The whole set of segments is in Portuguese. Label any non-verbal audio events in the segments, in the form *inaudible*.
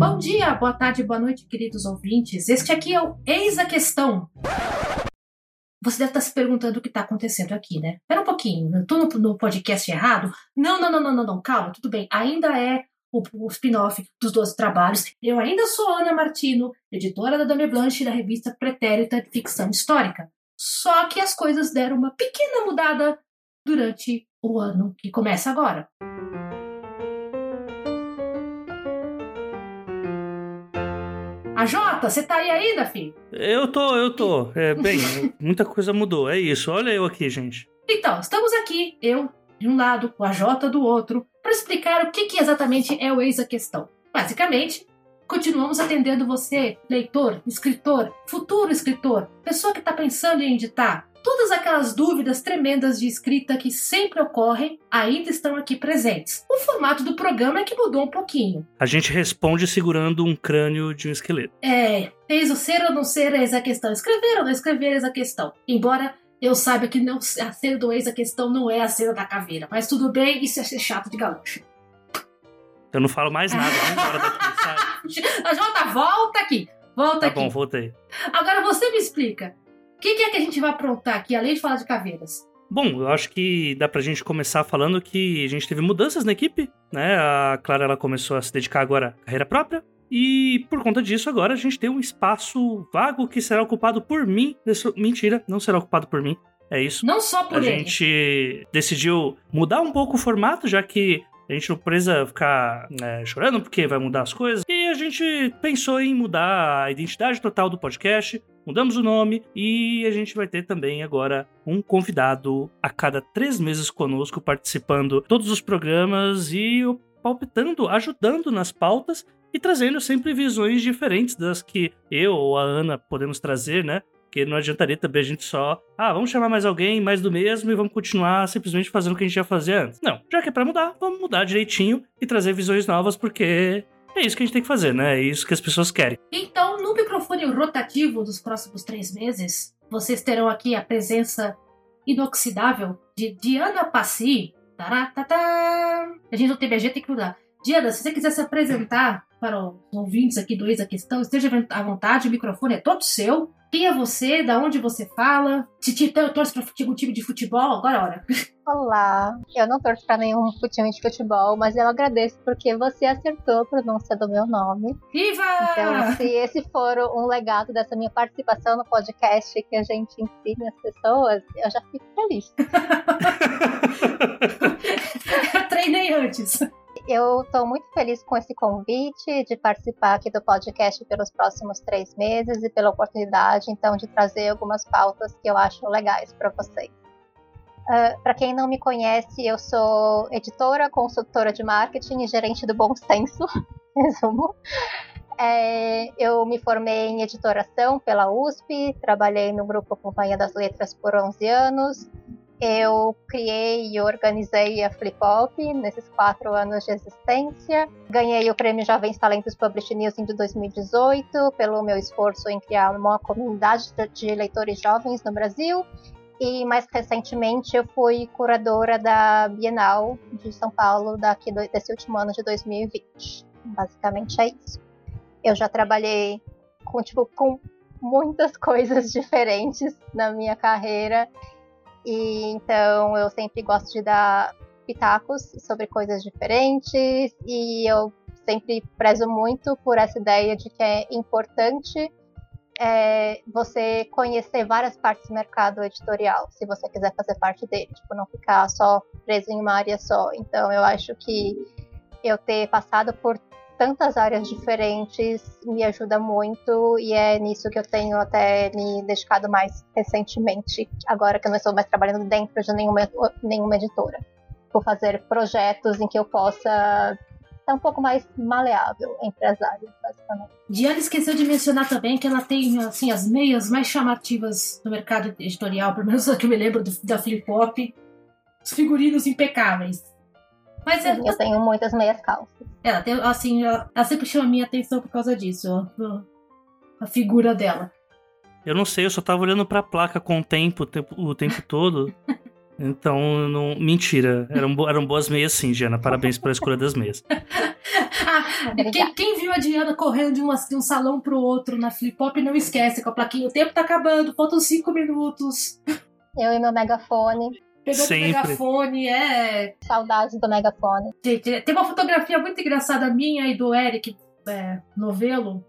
Bom dia, boa tarde, boa noite, queridos ouvintes. Este aqui é o Eis a Questão. Você deve estar se perguntando o que está acontecendo aqui, né? Espera um pouquinho, estou no, no, podcast errado? Não, não, não, não, não, não, calma, tudo bem. Ainda é o, o spin-off dos 12 trabalhos. Eu ainda sou Ana Martino, editora da Dame Blanche da revista Pretérita de Ficção Histórica. Só que as coisas deram uma pequena mudada durante o ano que começa agora. A Jota, você tá aí ainda, filho? Eu tô, eu tô. É, bem, *laughs* muita coisa mudou. É isso. Olha eu aqui, gente. Então, estamos aqui, eu de um lado, o AJ do outro, para explicar o que, que exatamente é o Eis a Questão. Basicamente, continuamos atendendo você, leitor, escritor, futuro escritor, pessoa que está pensando em editar, Todas aquelas dúvidas tremendas de escrita que sempre ocorrem ainda estão aqui presentes. O formato do programa é que mudou um pouquinho. A gente responde segurando um crânio de um esqueleto. É, fez o ser ou não ser eis a questão. Escrever ou não escrever eis a questão. Embora eu saiba que não, a cena do ex a questão não é a cena da caveira. Mas tudo bem, isso é chato de gaúcho. Eu não falo mais nada, vamos embora daqui, *laughs* Jota, volta aqui. Volta tá aqui. Tá bom, voltei. Agora você me explica. O que, que, é que a gente vai aprontar aqui, além de falar de caveiras? Bom, eu acho que dá pra gente começar falando que a gente teve mudanças na equipe, né? A Clara ela começou a se dedicar agora à carreira própria. E por conta disso, agora a gente tem um espaço vago que será ocupado por mim. Mentira, não será ocupado por mim. É isso. Não só por a ele. A gente decidiu mudar um pouco o formato, já que a gente não precisa ficar né, chorando porque vai mudar as coisas. E a gente pensou em mudar a identidade total do podcast, mudamos o nome e a gente vai ter também agora um convidado a cada três meses conosco, participando todos os programas e palpitando, ajudando nas pautas e trazendo sempre visões diferentes das que eu ou a Ana podemos trazer, né? Porque não adiantaria também a gente só, ah, vamos chamar mais alguém, mais do mesmo, e vamos continuar simplesmente fazendo o que a gente ia fazer antes. Não, já que é pra mudar, vamos mudar direitinho e trazer visões novas, porque é isso que a gente tem que fazer, né? É isso que as pessoas querem. Então, no microfone rotativo dos próximos três meses, vocês terão aqui a presença inoxidável de Diana Passi. A gente não tem BG, tem que mudar. Diana, se você quiser se apresentar para os ouvintes aqui do Ex a Questão, esteja à vontade, o microfone é todo seu. Quem é você? Da onde você fala? Se te torce para algum time de futebol? Agora é hora. Olá, eu não torço para nenhum time de futebol, mas eu agradeço porque você acertou a pronúncia do meu nome. Viva! Então, se esse for um legado dessa minha participação no podcast que a gente ensina as pessoas, eu já fico feliz. *laughs* eu treinei antes. Eu estou muito feliz com esse convite de participar aqui do podcast pelos próximos três meses e pela oportunidade, então, de trazer algumas pautas que eu acho legais para vocês. Uh, ah, para quem não me conhece, eu sou editora, consultora de marketing e gerente do Bom Senso, *laughs* resumo. É, eu me formei em editoração pela USP, trabalhei no grupo Companhia das Letras por 11 anos, eu criei e organizei a Flip Hop nesses quatro anos de existência. Ganhei o prêmio Jovens Talentos Publish News em 2018 pelo meu esforço em criar uma comunidade de leitores jovens no Brasil. E mais recentemente eu fui curadora da Bienal de São Paulo daqui desse último ano de 2020. Basicamente é isso. Eu já trabalhei com tipo com muitas *laughs* coisas diferentes na minha carreira e então eu sempre gosto de dar pitacos sobre coisas diferentes e eu sempre prezo muito por essa ideia de que é importante é, você conhecer várias partes do mercado editorial, se você quiser fazer parte dele, tipo, não ficar só preso em uma área só. Então eu acho que eu ter passado por tantas áreas diferentes me ajuda muito e é nisso que eu tenho até me dedicado mais recentemente, agora que eu não estou mais trabalhando dentro de nenhuma, nenhuma editora. Vou fazer projetos em que eu possa ser um pouco mais maleável entre as áreas, basicamente. Diana esqueceu de mencionar também que ela tem assim as meias mais chamativas do mercado editorial, pelo menos que eu me lembro do, da Flip Pop. Os figurinos impecáveis. Mas Sim, eu tenho muitas meias calças. Ela tem, assim, ela, sempre chama a minha atenção por causa disso, a, a figura dela. Eu não sei, eu só tava olhando pra placa com o tempo, o tempo, o tempo todo. *laughs* Então, não, mentira. Eram, eram boas meias sim, Diana. Parabéns pela escolha das meias. *laughs* quem, quem, viu a Diana correndo de, uma, de um salão pro outro na flip pop não esquece com a plaquinha. O tempo tá acabando, faltam cinco minutos. Eu e meu megafone. Pegou o megafone, é. Saudades do megafone. Gente, tem uma fotografia muito engraçada minha e do Eric é, Novelo.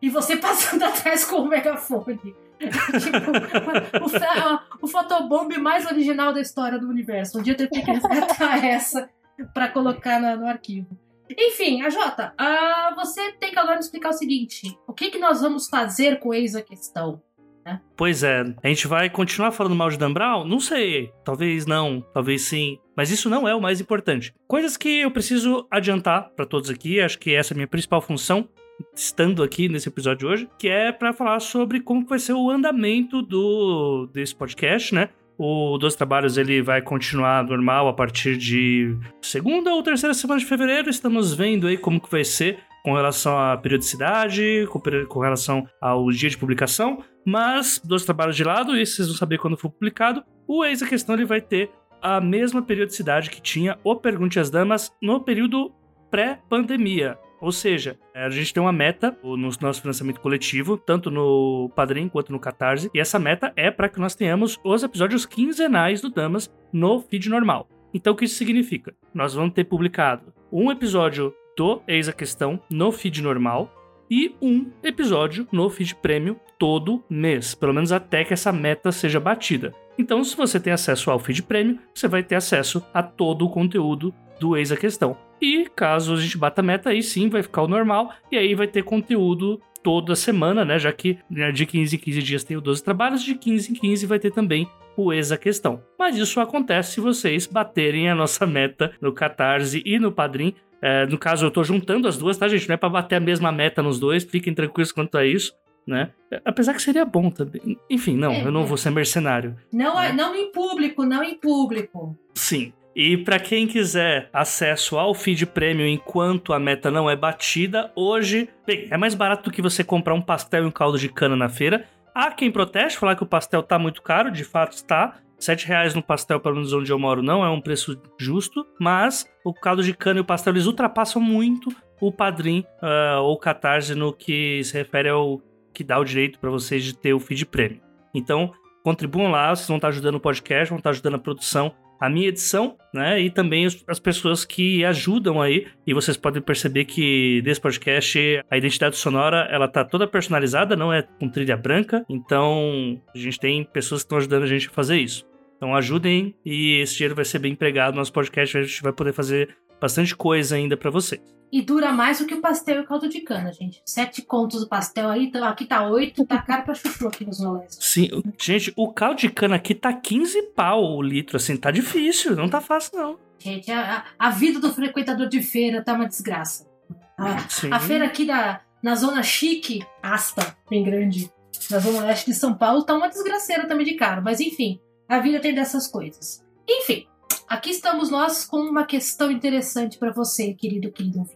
E você *laughs* passando atrás com o megafone. *laughs* tipo, o, o fotobomb mais original da história do universo. Um dia eu tenho que resgatar *laughs* essa para colocar no, no, arquivo. Enfim, a Jota, uh, você tem que agora explicar o seguinte: o que, que nós vamos fazer com eis a questão? Né? Pois é, a gente vai continuar falando mal de Dan Brown? Não sei, talvez não, talvez sim. Mas isso não é o mais importante. Coisas que eu preciso adiantar para todos aqui, acho que essa é a minha principal função estando aqui nesse episódio de hoje, que é para falar sobre como vai ser o andamento do desse podcast, né? O Dois Trabalhos ele vai continuar normal a partir de segunda ou terceira semana de fevereiro. Estamos vendo aí como que vai ser com relação à periodicidade, com, com relação ao dia de publicação. Mas, dois trabalhos de lado, e vocês vão saber quando for publicado, o Eis a Questão ele vai ter a mesma periodicidade que tinha o Pergunte às Damas no período pré-pandemia. Ou seja, é, a gente tem uma meta no nosso financiamento coletivo, tanto no Padrim quanto no Catarse, e essa meta é para que nós tenhamos os episódios quinzenais do Damas no feed normal. Então, o que isso significa? Nós vamos ter publicado um episódio do Eis a Questão no feed normal e um episódio no feed prêmio todo mês, pelo menos até que essa meta seja batida. Então, se você tem acesso ao feed prêmio, você vai ter acesso a todo o conteúdo do Eis a Questão. E caso a gente bata a meta, aí sim vai ficar o normal, e aí vai ter conteúdo toda semana, né? Já que né, de 15 em 15 dias tem o 12 trabalhos, de 15 em 15 vai ter também o Ex a Questão. Mas isso acontece se vocês baterem a nossa *laughs* meta no Catarse e no Padrim. É, no caso, eu tô juntando as duas, tá, gente? Não é pra bater a mesma meta nos dois, fiquem tranquilos quanto a isso. Né? Apesar que seria bom também. Enfim, não, é, eu não vou ser mercenário. Não, né? não em público, não em público. Sim, e para quem quiser acesso ao feed premium enquanto a meta não é batida, hoje, bem, é mais barato do que você comprar um pastel e um caldo de cana na feira. Há quem proteste, falar que o pastel tá muito caro, de fato está. Sete reais no pastel, pelo menos onde eu moro, não é um preço justo, mas o caldo de cana e o pastel eles ultrapassam muito o padrim uh, ou catarse no que se refere ao que dá o direito para vocês de ter o feed premium. Então, contribuam lá, vocês vão estar ajudando o podcast, vão estar ajudando a produção a minha edição, né? E também as pessoas que ajudam aí. E vocês podem perceber que desse podcast a identidade sonora ela tá toda personalizada, não é com trilha branca. Então a gente tem pessoas que estão ajudando a gente a fazer isso. Então ajudem e esse dinheiro vai ser bem empregado no nosso podcast. A gente vai poder fazer bastante coisa ainda para vocês. E dura mais do que o pastel e o caldo de cana, gente. Sete contos do pastel aí, então aqui tá oito, tá caro pra chuchu aqui nos rolês. Sim, gente, o caldo de cana aqui tá 15 pau o litro, assim, tá difícil, não tá fácil não. Gente, a, a vida do frequentador de feira tá uma desgraça. A, a feira aqui da, na zona chique, asta, bem grande, na zona oeste de São Paulo, tá uma desgraceira também de caro. Mas enfim, a vida tem dessas coisas. Enfim, aqui estamos nós com uma questão interessante para você, querido, querido.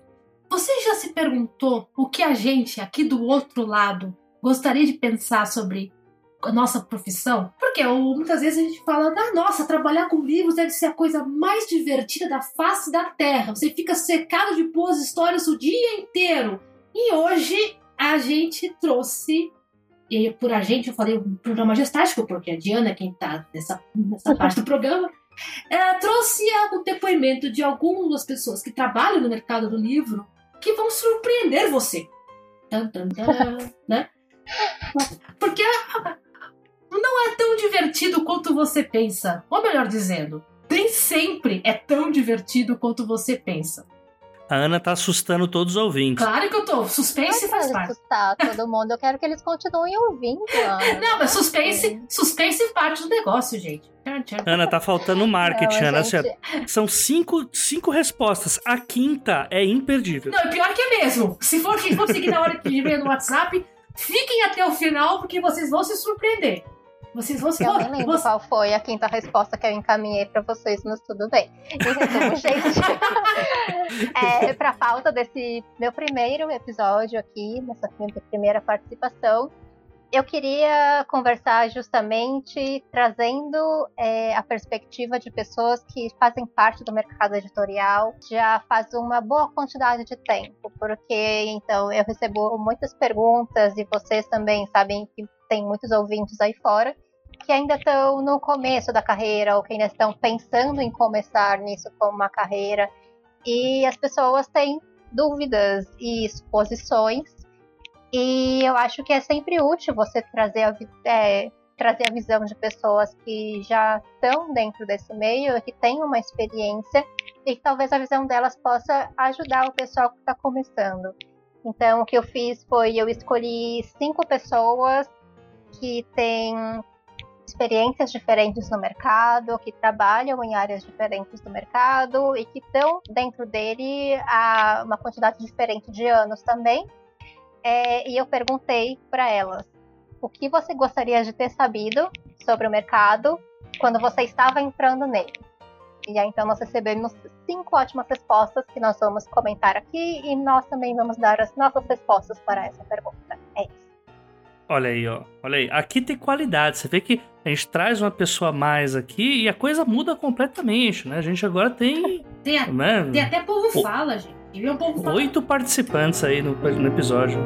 Você já se perguntou o que a gente aqui do outro lado gostaria de pensar sobre a nossa profissão? Porque muitas vezes a gente fala, ah, nossa, trabalhar com livros deve ser a coisa mais divertida da face da Terra. Você fica secado de boas histórias o dia inteiro. E hoje a gente trouxe e por a gente, eu falei um programa gestático, porque a Diana é quem está nessa, nessa *laughs* parte do programa, é, trouxe o depoimento de algumas pessoas que trabalham no mercado do livro que vão surpreender você. Tum, tum, tum, né? Porque não é tão divertido quanto você pensa. Ou melhor dizendo, nem sempre é tão divertido quanto você pensa. A Ana tá assustando todos os ouvintes. Claro que eu tô. Suspense faz parte. assustar todo mundo. Eu quero que eles continuem ouvindo, *laughs* Ana. Não, mas suspense, suspense parte do negócio, gente. Ana, tá faltando marketing, Não, Ana. Gente... São cinco, cinco respostas. A quinta é imperdível. Não, pior que é mesmo. Se for, se for seguir na hora que vem no WhatsApp, fiquem até o final, porque vocês vão se surpreender. Vocês vão se Eu nem lembro você... qual foi a quinta resposta que eu encaminhei para vocês, mas tudo bem. Em resumo, gente, *laughs* é, para falta desse meu primeiro episódio aqui, nessa minha primeira participação, eu queria conversar justamente trazendo é, a perspectiva de pessoas que fazem parte do mercado editorial já faz uma boa quantidade de tempo, porque então eu recebo muitas perguntas e vocês também sabem que tem muitos ouvintes aí fora que ainda estão no começo da carreira ou que ainda estão pensando em começar nisso como uma carreira e as pessoas têm dúvidas e exposições e eu acho que é sempre útil você trazer a, é, trazer a visão de pessoas que já estão dentro desse meio, que têm uma experiência e que talvez a visão delas possa ajudar o pessoal que está começando. Então, o que eu fiz foi eu escolhi cinco pessoas que têm experiências diferentes no mercado, que trabalham em áreas diferentes do mercado e que estão dentro dele há uma quantidade diferente de anos também é, e eu perguntei para elas o que você gostaria de ter sabido sobre o mercado quando você estava entrando nele. E aí então nós recebemos cinco ótimas respostas que nós vamos comentar aqui e nós também vamos dar as nossas respostas para essa pergunta. Olha aí, ó. Olha aí. Aqui tem qualidade. Você vê que a gente traz uma pessoa a mais aqui e a coisa muda completamente, né? A gente agora tem. Tem, a, né? tem até povo fala, gente. Oito participantes aí no, no episódio.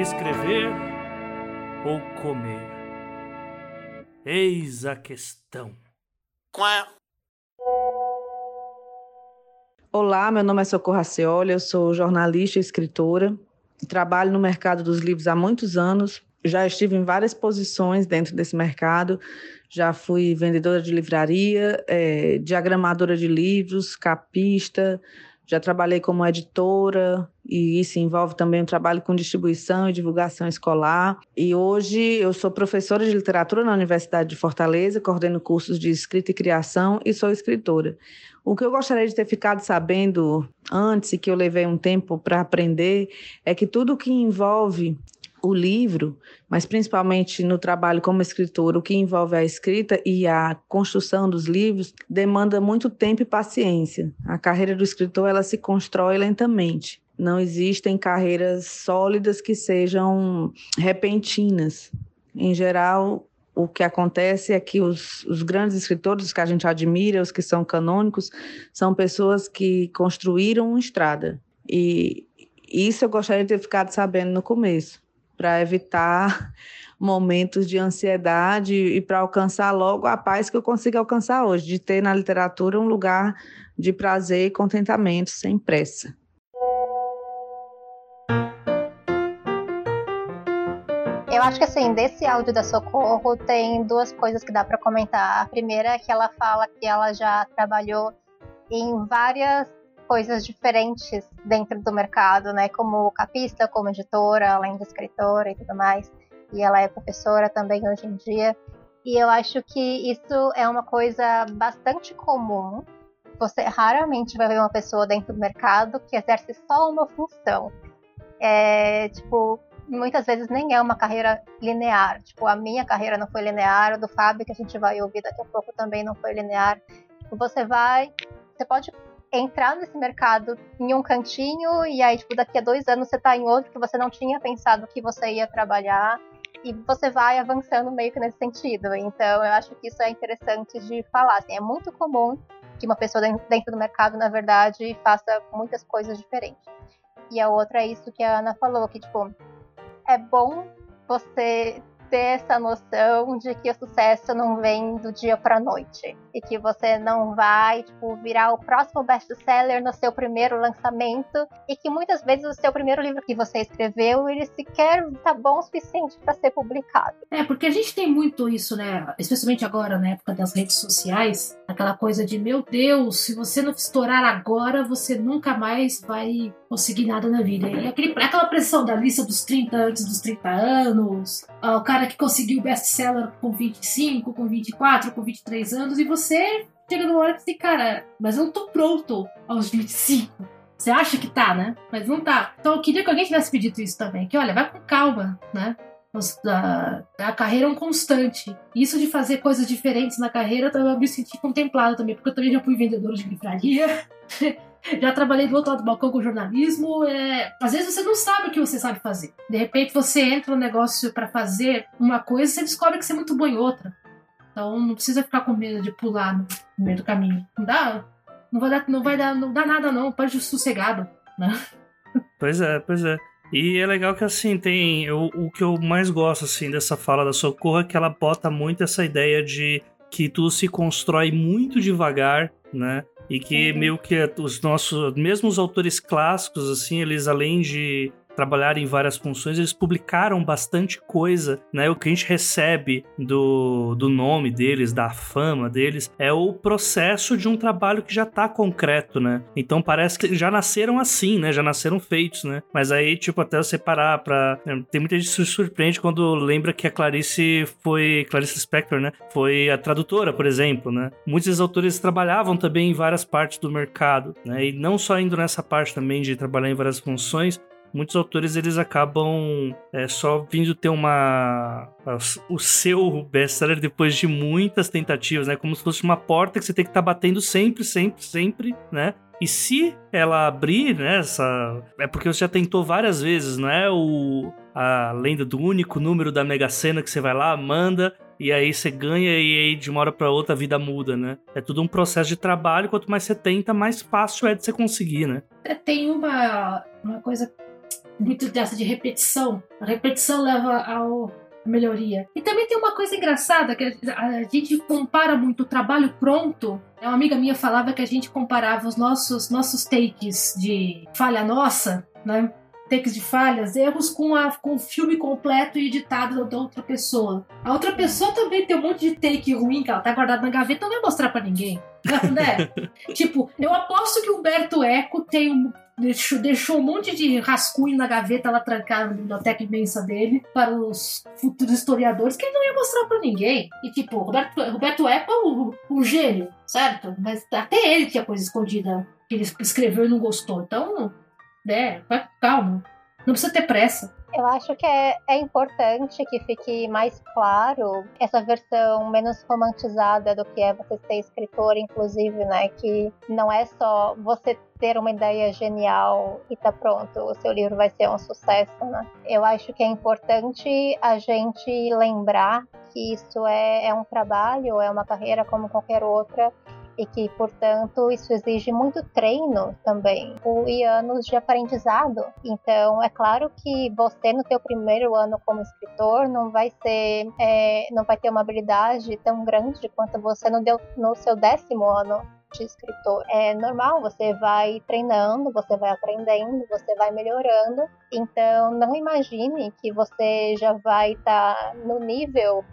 Escrever ou comer? Eis a questão. Olá, meu nome é Socorro Aceoli, eu sou jornalista e escritora. Trabalho no mercado dos livros há muitos anos, já estive em várias posições dentro desse mercado, já fui vendedora de livraria, é, diagramadora de livros, capista, já trabalhei como editora, e isso envolve também o trabalho com distribuição e divulgação escolar. E hoje eu sou professora de literatura na Universidade de Fortaleza, coordeno cursos de escrita e criação e sou escritora. O que eu gostaria de ter ficado sabendo antes e que eu levei um tempo para aprender é que tudo que envolve o livro, mas principalmente no trabalho como escritor, o que envolve a escrita e a construção dos livros, demanda muito tempo e paciência. A carreira do escritor ela se constrói lentamente. Não existem carreiras sólidas que sejam repentinas. Em geral, o que acontece é que os, os, grandes escritores, os que a gente admira, os que são canônicos, são pessoas que construíram uma estrada. E isso eu gostaria de ter ficado sabendo no começo, para evitar *laughs* momentos de ansiedade e para alcançar logo a paz que eu consigo alcançar hoje, de ter na literatura um lugar de prazer e contentamento sem pressa. Eu acho que assim, desse áudio da Socorro tem duas coisas que dá para comentar. A primeira é que ela fala que ela já trabalhou em várias coisas diferentes dentro do mercado, né? Como capista, como editora, além de escritora e tudo mais. E ela é professora também hoje em dia. E eu acho que isso é uma coisa bastante comum. Você raramente vai ver uma pessoa dentro do mercado que exerce só uma função. É, tipo, muitas vezes nem é uma carreira linear. Tipo, a minha carreira não foi linear, a do Fábio, que a gente vai ouvir daqui a pouco, também não foi linear. Tipo, você vai. Você pode entrar nesse mercado em um cantinho e aí, tipo, daqui a dois anos você tá em outro que você não tinha pensado que você ia trabalhar e você vai avançando meio que nesse sentido. Então, eu acho que isso é interessante de falar. Assim, é muito comum que uma pessoa dentro do mercado, na verdade, faça muitas coisas diferentes. E a outra é isso que a Ana falou, que, tipo, é bom você ter essa noção de que o sucesso não vem do dia para noite e que você não vai tipo virar o próximo best-seller no seu primeiro lançamento e que muitas vezes o seu primeiro livro que você escreveu ele sequer tá bom o suficiente para ser publicado. É porque a gente tem muito isso, né? Especialmente agora na época das redes sociais, aquela coisa de meu Deus, se você não estourar agora, você nunca mais vai conseguir nada na vida. E aquele, aquela pressão da lista dos 30 antes dos 30 anos, o cara que conseguiu best-seller com 25, com 24, com 23 anos, e você chega numa hora que você, cara, mas eu não tô pronto aos 25. Você acha que tá, né? Mas não tá. Então eu queria que alguém tivesse pedido isso também. Que olha, vai com calma, né? A, a carreira é um constante. Isso de fazer coisas diferentes na carreira, eu me senti contemplado também, porque eu também já fui vendedor de livraria. *laughs* já trabalhei do outro lado do balcão com jornalismo. É... Às vezes você não sabe o que você sabe fazer. De repente você entra no negócio para fazer uma coisa e você descobre que você é muito bom em outra. Então não precisa ficar com medo de pular no meio do caminho. Não dá, não vai dar, não vai dar, não dá nada não, pode sossegado, né? Pois é, pois é. E é legal que assim, tem. Eu, o que eu mais gosto assim dessa fala da Socorro é que ela bota muito essa ideia de que tudo se constrói muito devagar, né? E que uhum. meio que os nossos, mesmo os autores clássicos, assim, eles além de trabalhar em várias funções, eles publicaram bastante coisa, né? O que a gente recebe do, do nome deles, da fama deles, é o processo de um trabalho que já tá concreto, né? Então parece que já nasceram assim, né? Já nasceram feitos, né? Mas aí, tipo, até você parar pra... Né? Tem muita gente que se surpreende quando lembra que a Clarice foi... Clarice Spector, né? Foi a tradutora, por exemplo, né? Muitos autores trabalhavam também em várias partes do mercado, né? E não só indo nessa parte também de trabalhar em várias funções, muitos autores eles acabam é, só vindo ter uma o seu best-seller depois de muitas tentativas, né? Como se fosse uma porta que você tem que estar tá batendo sempre, sempre, sempre, né? E se ela abrir, né, essa... é porque você já tentou várias vezes, não é o a lenda do único número da Mega Sena que você vai lá, manda e aí você ganha e aí de uma hora para outra a vida muda, né? É tudo um processo de trabalho, quanto mais você tenta, mais fácil é de você conseguir, né? É, tem uma, uma coisa muito dessa de repetição. A repetição leva ao melhoria. E também tem uma coisa engraçada que a gente compara muito o trabalho pronto. Uma amiga minha falava que a gente comparava os nossos nossos takes de falha nossa, né? Takes de falhas, erros com, a, com o filme completo e editado da outra pessoa. A outra pessoa também tem um monte de take ruim que ela tá guardada na gaveta, não vai mostrar para ninguém. Né? *laughs* tipo, eu aposto que o Humberto Eco tem um, Deixou, deixou um monte de rascunho na gaveta lá trancada na biblioteca imensa dele para os futuros historiadores que ele não ia mostrar para ninguém. E tipo, Roberto, Roberto Apple, o, o gênio, certo? Mas até ele tinha coisa escondida que ele escreveu e não gostou. Então, né, calma. Não precisa ter pressa. Eu acho que é, é importante que fique mais claro essa versão menos romantizada do que é você ser escritor, inclusive, né? Que não é só você ter uma ideia genial e tá pronto, o seu livro vai ser um sucesso, né? Eu acho que é importante a gente lembrar que isso é, é um trabalho, é uma carreira como qualquer outra e que, portanto, isso exige muito treino também e anos de aprendizado. Então, é claro que você no teu primeiro ano como escritor não vai ser, é, não vai ter uma habilidade tão grande quanto você no, deu, no seu décimo ano de escritor. É normal, você vai treinando, você vai aprendendo, você vai melhorando. Então, não imagine que você já vai estar tá no nível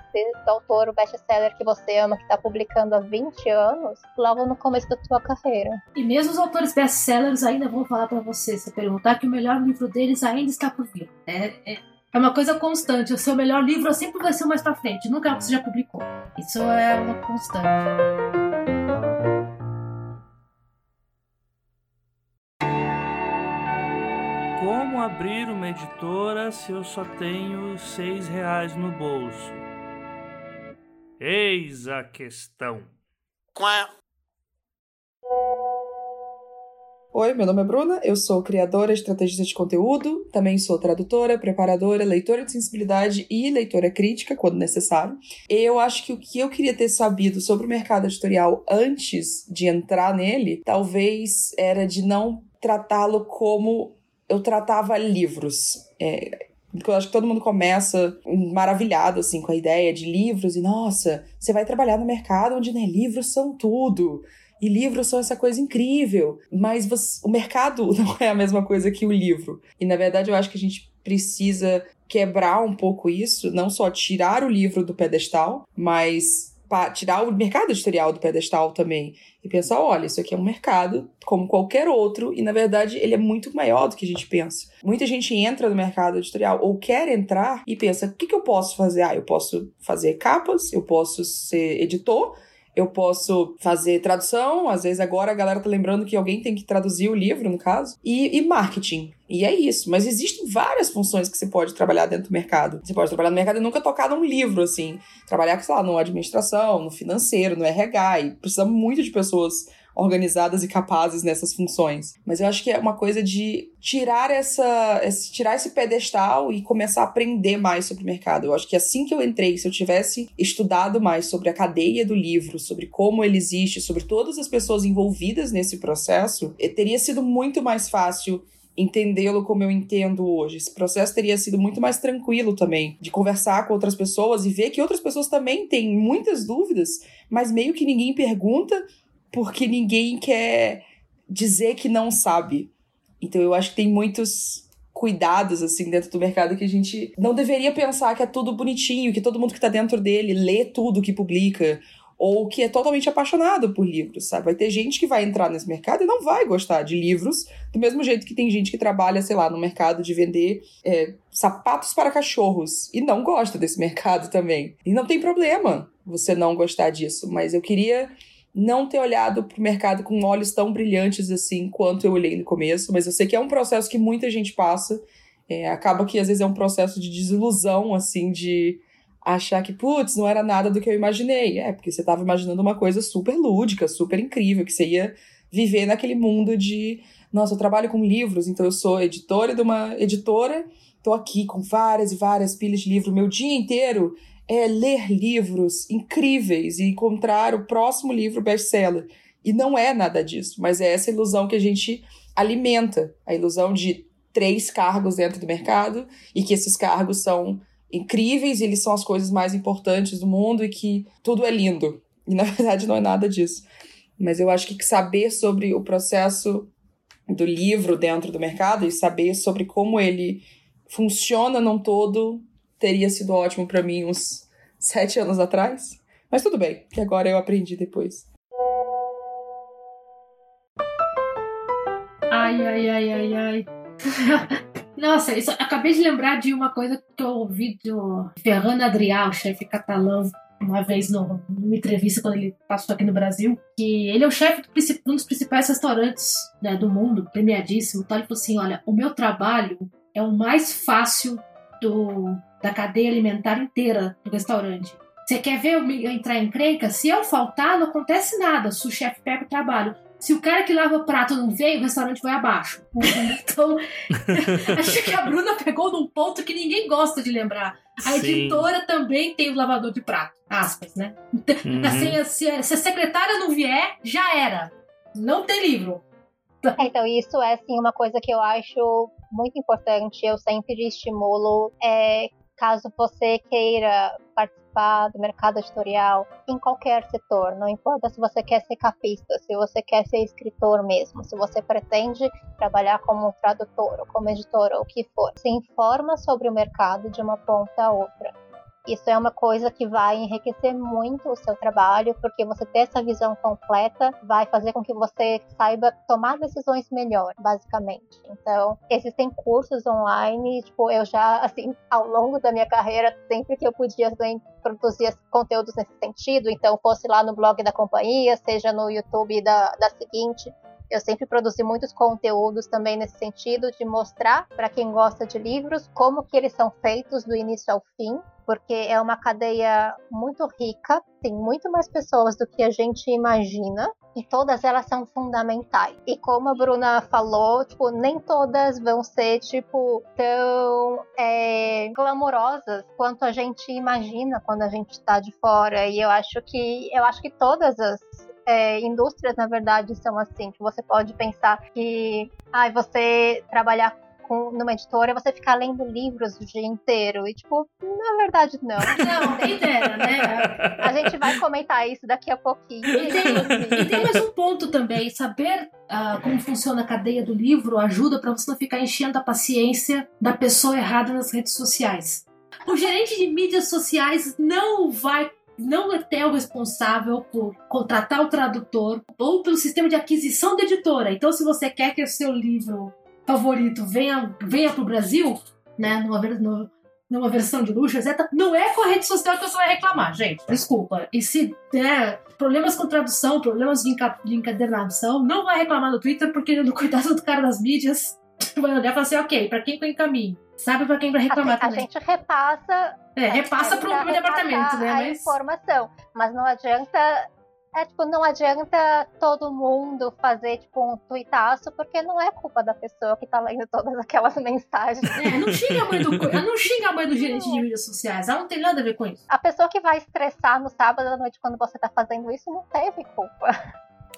do autor best-seller que você ama, que está publicando há 20 anos, logo no começo da sua carreira. E mesmo os autores best-sellers ainda vão falar para você, se perguntar que o melhor livro deles ainda está por vir. É, é, é uma coisa constante. O seu melhor livro sempre vai ser mais para frente, nunca o que você já publicou. Isso é uma constante. Como abrir uma editora se eu só tenho seis reais no bolso? Eis a questão. Quá. Oi, meu nome é Bruna, eu sou criadora, estrategista de conteúdo, também sou tradutora, preparadora, leitora de sensibilidade e leitora crítica, quando necessário. Eu acho que o que eu queria ter sabido sobre o mercado editorial antes de entrar nele, talvez era de não tratá-lo como eu tratava livros. É, eu acho que todo mundo começa maravilhado assim com a ideia de livros e nossa, você vai trabalhar no mercado onde né, livros são tudo. E livros são essa coisa incrível, mas você, o mercado *laughs* não é a mesma coisa que o livro. E na verdade eu acho que a gente precisa quebrar um pouco isso, não só tirar o livro do pedestal, mas tirar o mercado editorial do pedestal também e pensar, olha, isso aqui é um mercado como qualquer outro e na verdade ele é muito maior do que a gente pensa. Muita gente entra no mercado editorial ou quer entrar e pensa, o que, que eu posso fazer? Ah, eu posso fazer capas, eu posso ser editor, eu posso fazer tradução, às vezes agora a galera tá lembrando que alguém tem que traduzir o livro, no caso, e, e marketing. E é isso. Mas existem várias funções que você pode trabalhar dentro do mercado. Você pode trabalhar no mercado e nunca tocar num livro, assim. Trabalhar, sei lá, no administração, no financeiro, no RH. E precisa muito de pessoas organizadas e capazes nessas funções. Mas eu acho que é uma coisa de tirar essa, esse, tirar esse pedestal e começar a aprender mais sobre o mercado. Eu acho que assim que eu entrei, se eu tivesse estudado mais sobre a cadeia do livro, sobre como ele existe, sobre todas as pessoas envolvidas nesse processo, eh, teria sido muito mais fácil entendê-lo como eu entendo hoje. Esse processo teria sido muito mais tranquilo também, de conversar com outras pessoas e ver que outras pessoas também têm muitas dúvidas, mas meio que ninguém pergunta porque ninguém quer dizer que não sabe. Então eu acho que tem muitos cuidados assim dentro do mercado que a gente não deveria pensar que é tudo bonitinho, que todo mundo que tá dentro dele lê tudo que publica ou que é totalmente apaixonado por livros, sabe? Vai ter gente que vai entrar nesse mercado e não vai gostar de livros, do mesmo jeito que tem gente que trabalha, sei lá, no mercado de vender é, sapatos para cachorros e não gosta desse *laughs* mercado também. E não tem problema você não gostar disso, mas eu queria não ter olhado para o mercado com olhos tão brilhantes assim quanto eu olhei no começo, mas eu sei que é um processo que muita gente passa. É, acaba que às vezes é um processo de desilusão, assim, de achar que, putz, não era nada do que eu imaginei. É, porque você estava imaginando uma coisa super lúdica, super incrível, que você ia viver naquele mundo de, nossa, eu trabalho com livros, então eu sou editora de uma editora, tô aqui com várias e várias pilhas de livro meu dia inteiro é ler livros incríveis e encontrar o próximo livro best-seller. E não é nada disso, mas é essa ilusão que a gente alimenta a ilusão de três cargos dentro do mercado e que esses cargos são incríveis, e eles são as coisas mais importantes do mundo e que tudo é lindo. E na *laughs* verdade não é nada disso. Mas eu acho que saber sobre o processo do livro dentro do mercado e saber sobre como ele funciona num todo teria sido ótimo para mim uns sete anos atrás. Mas tudo bem, que agora eu aprendi depois. Ai, ai, ai, ai, ai. *laughs* Nossa, isso, acabei de lembrar de uma coisa que eu ouvi do Ferran Adrià, o chefe catalão, uma vez no, numa entrevista quando ele passou aqui no Brasil, que ele é o chefe de um dos principais restaurantes né, do mundo, premiadíssimo. Então ele falou assim: olha, o meu trabalho é o mais fácil do, da cadeia alimentar inteira do restaurante. Você quer ver eu entrar em crenca? Se eu faltar, não acontece nada. Se o chefe pega o trabalho. Se o cara que lava o prato não veio, o restaurante vai abaixo. *laughs* então, *laughs* acho que a Bruna pegou num ponto que ninguém gosta de lembrar. A Sim. editora também tem o lavador de prato. Aspas, né? Uhum. Assim, se, se a secretária não vier, já era. Não tem livro. É, então, isso é assim, uma coisa que eu acho muito importante. Eu sempre estimulo é, caso você queira participar do mercado editorial em qualquer setor, não importa se você quer ser capista, se você quer ser escritor mesmo, se você pretende trabalhar como tradutor ou como editor ou o que for, se informa sobre o mercado de uma ponta a outra. Isso é uma coisa que vai enriquecer muito o seu trabalho, porque você ter essa visão completa vai fazer com que você saiba tomar decisões melhor, basicamente. Então, existem cursos online, tipo, eu já, assim, ao longo da minha carreira, sempre que eu podia também produzir conteúdos nesse sentido, então fosse lá no blog da companhia, seja no YouTube da, da seguinte, eu sempre produzi muitos conteúdos também nesse sentido de mostrar para quem gosta de livros como que eles são feitos do início ao fim, porque é uma cadeia muito rica, tem muito mais pessoas do que a gente imagina e todas elas são fundamentais. E como a Bruna falou, tipo, nem todas vão ser tipo tão é, glamurosas quanto a gente imagina quando a gente está de fora. E eu acho que eu acho que todas as é, indústrias, na verdade, são assim. Que você pode pensar que ah, você trabalhar com, numa editora você ficar lendo livros o dia inteiro. E, tipo, na verdade, não. *laughs* Não, nem dera, né? A gente vai comentar isso daqui a pouquinho. E tem, e tem mais um ponto também. Saber uh, como funciona a cadeia do livro ajuda para você não ficar enchendo a paciência da pessoa errada nas redes sociais. O gerente de mídias sociais não vai não é o responsável por contratar o tradutor ou pelo sistema de aquisição da editora. Então, se você quer que o seu livro favorito venha, venha para o Brasil, né, no, numa versão de luxo, etc. Não é com a rede social que você vai reclamar, gente. Desculpa. E se der problemas com tradução, problemas de, enca de encadernação, não vai reclamar no Twitter, porque no *laughs* cuidado do cara das mídias vai olhar e falar assim, ok, pra quem que eu encaminho? Sabe pra quem vai reclamar também. A gente repassa. É, repassa pro meu departamento, né? A Mas... informação. Mas não adianta é, tipo, não adianta todo mundo fazer, tipo, um tuitaço, porque não é culpa da pessoa que tá lendo todas aquelas *laughs* mensagens. É, não xinga a mãe do, *laughs* não xinga a mãe do gerente de mídias sociais, ela não tem nada a ver com isso. A pessoa que vai estressar no sábado à noite quando você tá fazendo isso não teve culpa.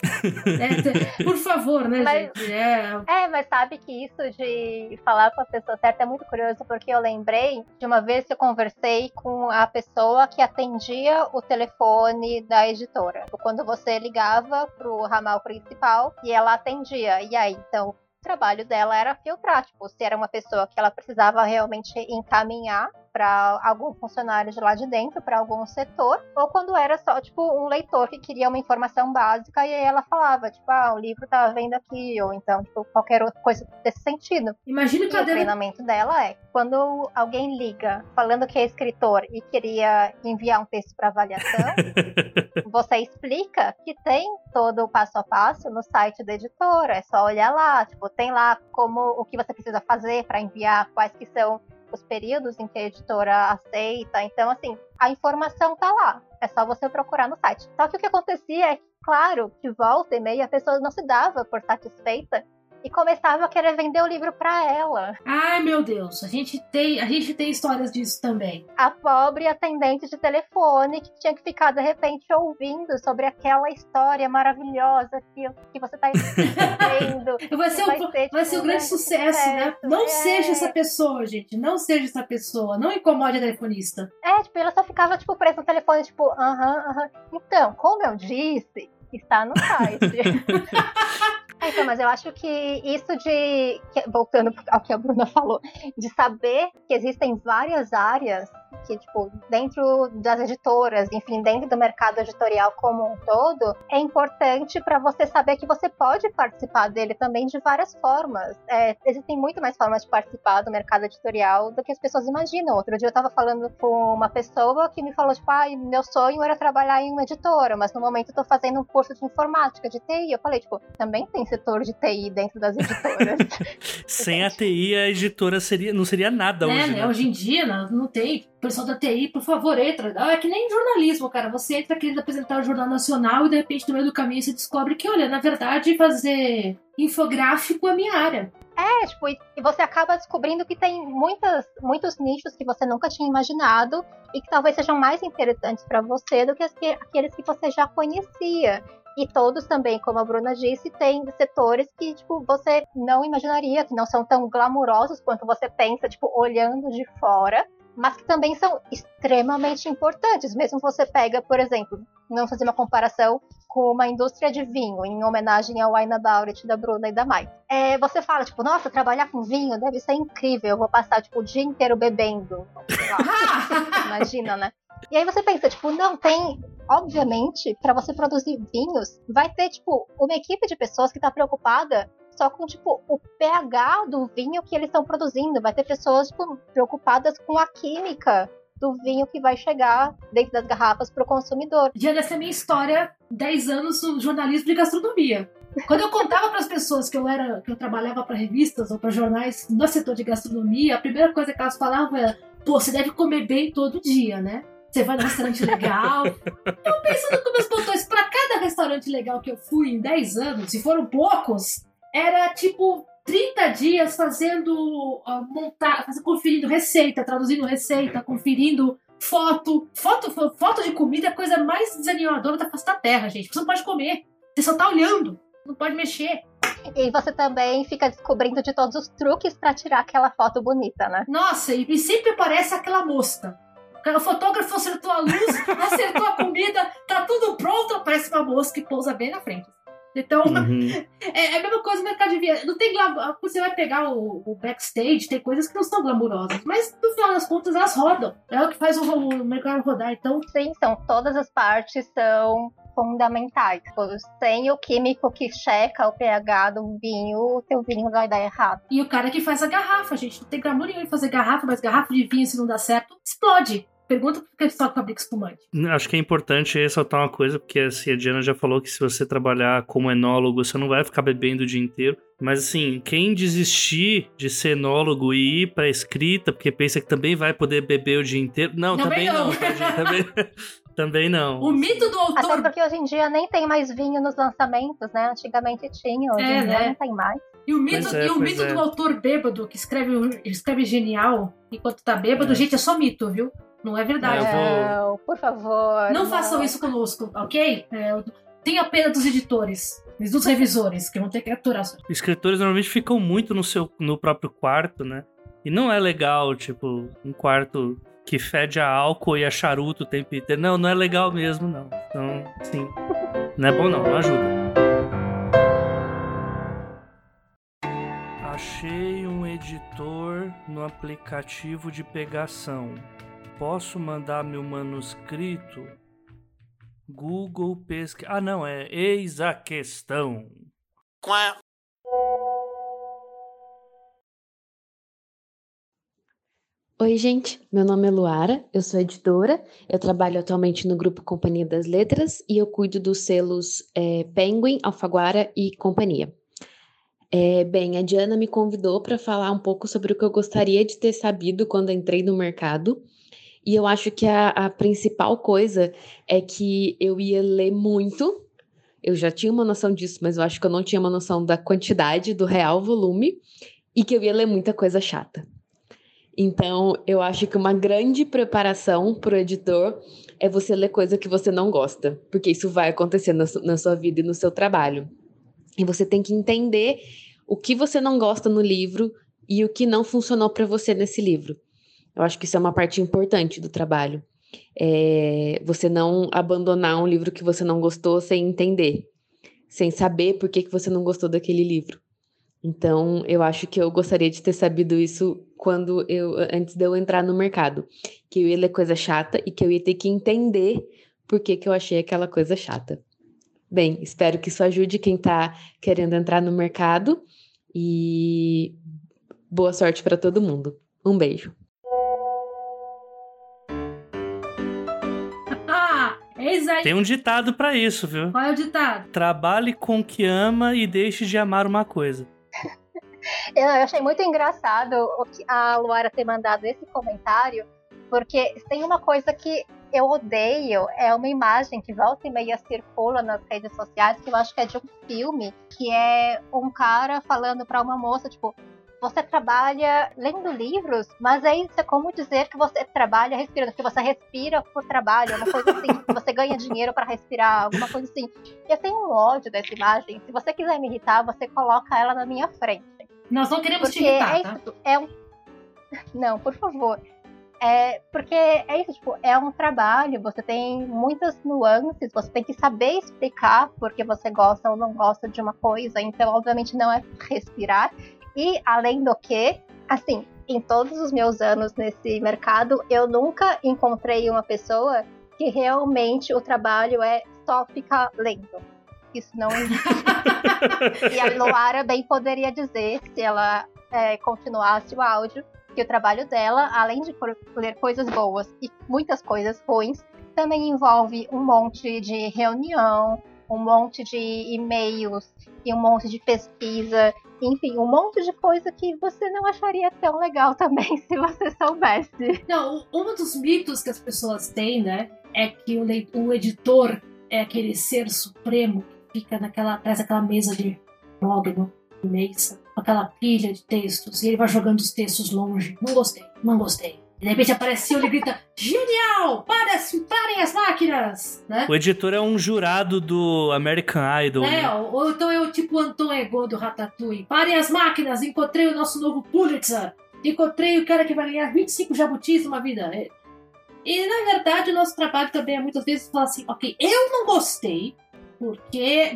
É, por favor, né, mas, gente? É... é, mas sabe que isso de falar com a pessoa certa é muito curioso, porque eu lembrei de uma vez que eu conversei com a pessoa que atendia o telefone da editora. Quando você ligava pro ramal principal e ela atendia. E aí, então, o trabalho dela era filtrar, tipo, se era uma pessoa que ela precisava realmente encaminhar para algum funcionário de lá de dentro, para algum setor, ou quando era só, tipo, um leitor que queria uma informação básica e aí ela falava, tipo, ah, o livro tá vendo aqui, ou então, tipo, qualquer outra coisa desse sentido. Imagina que o treinamento dela é, quando alguém liga falando que é escritor e queria enviar um texto para avaliação, *laughs* você explica que tem todo o passo a passo no site da editora, é só olhar lá, tipo, tem lá como o que você precisa fazer para enviar, quais que são os períodos em que a editora aceita. Então, assim, a informação tá lá. É só você procurar no site. Só que o que acontecia é, claro, que volta e meia a pessoa não se dava por satisfeita e começava a querer vender o livro para ela. Ai, meu Deus, a gente tem, a gente tem histórias disso também. A pobre atendente de telefone que tinha que ficar de repente ouvindo sobre aquela história maravilhosa que, que você tá escrevendo. *laughs* vai ser, vai, o, ser, vai tipo, ser um grande sucesso, sucesso, né? Não é... seja essa pessoa, gente. Não seja essa pessoa. Não incomode a telefonista. É, tipo, ela só ficava, tipo, presa no telefone, tipo, aham, uh aham. -huh, uh -huh. Então, como eu disse, está no site. *laughs* É, então, mas eu acho que isso de. Voltando ao que a Bruna falou, de saber que existem várias áreas que, tipo, dentro das editoras, enfim, dentro do mercado editorial como um todo, é importante para você saber que você pode participar dele também de várias formas. É, existem muito mais formas de participar do mercado editorial do que as pessoas imaginam. Outro dia eu estava falando com uma pessoa que me falou, tipo, ah, meu sonho era trabalhar em uma editora, mas no momento eu tô fazendo um curso de informática, de TI. Eu falei, tipo, também tem setor de TI dentro das editoras. *laughs* Sem a TI, a editora seria, não seria nada é, hoje. Né? né? Hoje em dia não, não tem pessoal da TI, por favor, entra. Ah, é que nem jornalismo, cara. Você entra querendo apresentar o Jornal Nacional e de repente no meio do caminho você descobre que, olha, na verdade, fazer infográfico é minha área. É, tipo, e você acaba descobrindo que tem muitas, muitos nichos que você nunca tinha imaginado e que talvez sejam mais interessantes para você do que aqueles que você já conhecia. E todos também, como a Bruna disse, tem setores que, tipo, você não imaginaria, que não são tão glamurosos quanto você pensa, tipo, olhando de fora mas que também são extremamente importantes. Mesmo você pega, por exemplo, vamos fazer uma comparação com uma indústria de vinho, em homenagem ao Wine About da Bruna e da Mai. É, você fala, tipo, nossa, trabalhar com vinho deve ser incrível, eu vou passar, tipo, o dia inteiro bebendo. *laughs* Imagina, né? E aí você pensa, tipo, não, tem, obviamente, para você produzir vinhos, vai ter, tipo, uma equipe de pessoas que está preocupada só com, tipo, o pH do vinho que eles estão produzindo. Vai ter pessoas, tipo, preocupadas com a química do vinho que vai chegar dentro das garrafas para o consumidor. Já dessa minha história, 10 anos no jornalismo de gastronomia. Quando eu contava para as pessoas que eu era, que eu trabalhava para revistas ou para jornais no setor de gastronomia, a primeira coisa que elas falavam era: pô, você deve comer bem todo dia, né? Você vai num restaurante legal. eu pensando com meus botões, para cada restaurante legal que eu fui em 10 anos, se foram poucos, era tipo 30 dias fazendo uh, montar, conferindo receita, traduzindo receita, conferindo foto. Foto, foto de comida é a coisa mais desanimadora da face da terra, gente. Você não pode comer. Você só tá olhando. Não pode mexer. E você também fica descobrindo de todos os truques para tirar aquela foto bonita, né? Nossa, e, e sempre aparece aquela mosca. O fotógrafo acertou a luz, *laughs* acertou a comida, tá tudo pronto, aparece uma mosca e pousa bem na frente. Então, uhum. *laughs* é, é, a mesma coisa no mercado de viagem. Não tem glamour. Você vai pegar o, o, backstage, tem coisas que não são glamourosas, mas no final das contas elas rodam. É o que faz o, o mercado rodar. Então, sim, são todas as partes são fundamentais. Tipo, sem o químico que checa o pH do vinho, o teu vinho vai dar errado. E o cara que faz a garrafa, gente. Não tem glamour nenhum em fazer garrafa, mas garrafa de vinho, se não dá certo, explode. Pergunta por que só fabrica espumante. Acho que é importante ressaltar uma coisa, porque assim, a Diana já falou que se você trabalhar como enólogo, você não vai ficar bebendo o dia inteiro. Mas assim, quem desistir de ser enólogo e ir pra escrita, porque pensa que também vai poder beber o dia inteiro. Não, também, Também não, não. tá? Também, *laughs* *laughs* também não. O mito do Até autor. porque hoje em dia nem tem mais vinho nos lançamentos, né? Antigamente tinha, hoje É, em dia né? não tem mais. E o mito, Pois é, e o mito é. do autor bêbado que escreve, escreve genial enquanto tá bêbado, É. gente, é só mito, viu? Não é verdade. vou- Não, por favor. Não façam isso conosco, ok? É, tenha pena dos editores e dos revisores, que vão ter que aturar. Escritores normalmente ficam muito no seu no próprio quarto, né? E não é legal, tipo, um quarto que fede a álcool e a charuto o tempo inteiro. Não, não é legal mesmo, não. Então, sim. Não é bom não, não ajuda. Achei um editor no aplicativo de pegação. Posso mandar meu manuscrito? Google pesquisa. Ah, não, é eis a questão. Oi, gente. Meu nome é Luara, eu sou editora. Eu trabalho atualmente no grupo Companhia das Letras e eu cuido dos selos eh, Penguin, Alfaguara e Companhia. Eh, bem, a Diana me convidou para falar um pouco sobre o que eu gostaria de ter sabido quando entrei no mercado. E eu acho que a, a principal coisa é que eu ia ler muito. Eu já tinha uma noção disso, mas eu acho que eu não tinha uma noção da quantidade, do real volume, e que eu ia ler muita coisa chata. Então, eu acho que uma grande preparação para o editor é você ler coisa que você não gosta, porque isso vai acontecer na, na sua vida e no seu trabalho. E você tem que entender o que você não gosta no livro e o que não funcionou para você nesse livro. Eu acho que isso é uma parte importante do trabalho. É você não abandonar um livro que você não gostou sem entender, sem saber por que, que você não gostou daquele livro. Então, eu acho que eu gostaria de ter sabido isso quando eu antes de eu entrar no mercado, que eu ia ler coisa chata e que eu ia ter que entender por que, que eu achei aquela coisa chata. Bem, espero que isso ajude quem está querendo entrar no mercado e boa sorte para todo mundo. Um beijo. Tem um ditado pra isso, viu? Qual é o ditado? Trabalhe com o que ama e deixe de amar uma coisa. *laughs* Eu, achei muito engraçado o que a Luara ter mandado esse comentário, porque tem uma coisa que eu odeio, é uma imagem que volta e meia circula nas redes sociais, que eu acho que é de um filme, que é um cara falando pra uma moça, tipo, você trabalha lendo livros, mas é isso, é como dizer que você trabalha respirando, que você respira por trabalho, uma coisa assim, você ganha dinheiro pra respirar, alguma coisa assim. E eu tenho um ódio dessa imagem. Se você quiser me irritar, você coloca ela na minha frente. Nós não queremos te Porque irritar, é tá? isso, é um. *laughs* Não, por favor. É, porque é isso, tipo, é um trabalho, você tem muitas nuances, você tem que saber explicar porque você gosta ou não gosta de uma coisa, então obviamente não é respirar. E além do que, assim, em todos os meus anos nesse mercado, eu nunca encontrei uma pessoa que realmente o trabalho é só ficar lendo. Isso não existe. *laughs* E a Luara bem poderia dizer, se ela é, continuasse o áudio, que o trabalho dela, além de ler coisas boas e muitas coisas ruins, também envolve um monte de reunião, um monte de e-mails e um monte de pesquisa, enfim, um monte de coisa que você não acharia tão legal *laughs* também se você soubesse. Não, um dos mitos que as pessoas têm, né, é que o, o editor é aquele ser supremo que fica naquela, atrás daquela mesa de mogno imensa, com aquela pilha de textos, e ele vai jogando os textos longe. Não gostei, não gostei. De repente aparece e ele grita: Genial! Para, parem as máquinas! Né? O editor é um jurado do American Idol. É, né? ou, ou então é o tipo Anton Ego do Ratatouille. Parem as máquinas, encontrei o nosso novo Pulitzer. Encontrei o cara que vai ganhar 25 jabutis numa vida. É. E na verdade o nosso trabalho também é muitas vezes falar assim, ok, eu não gostei, porque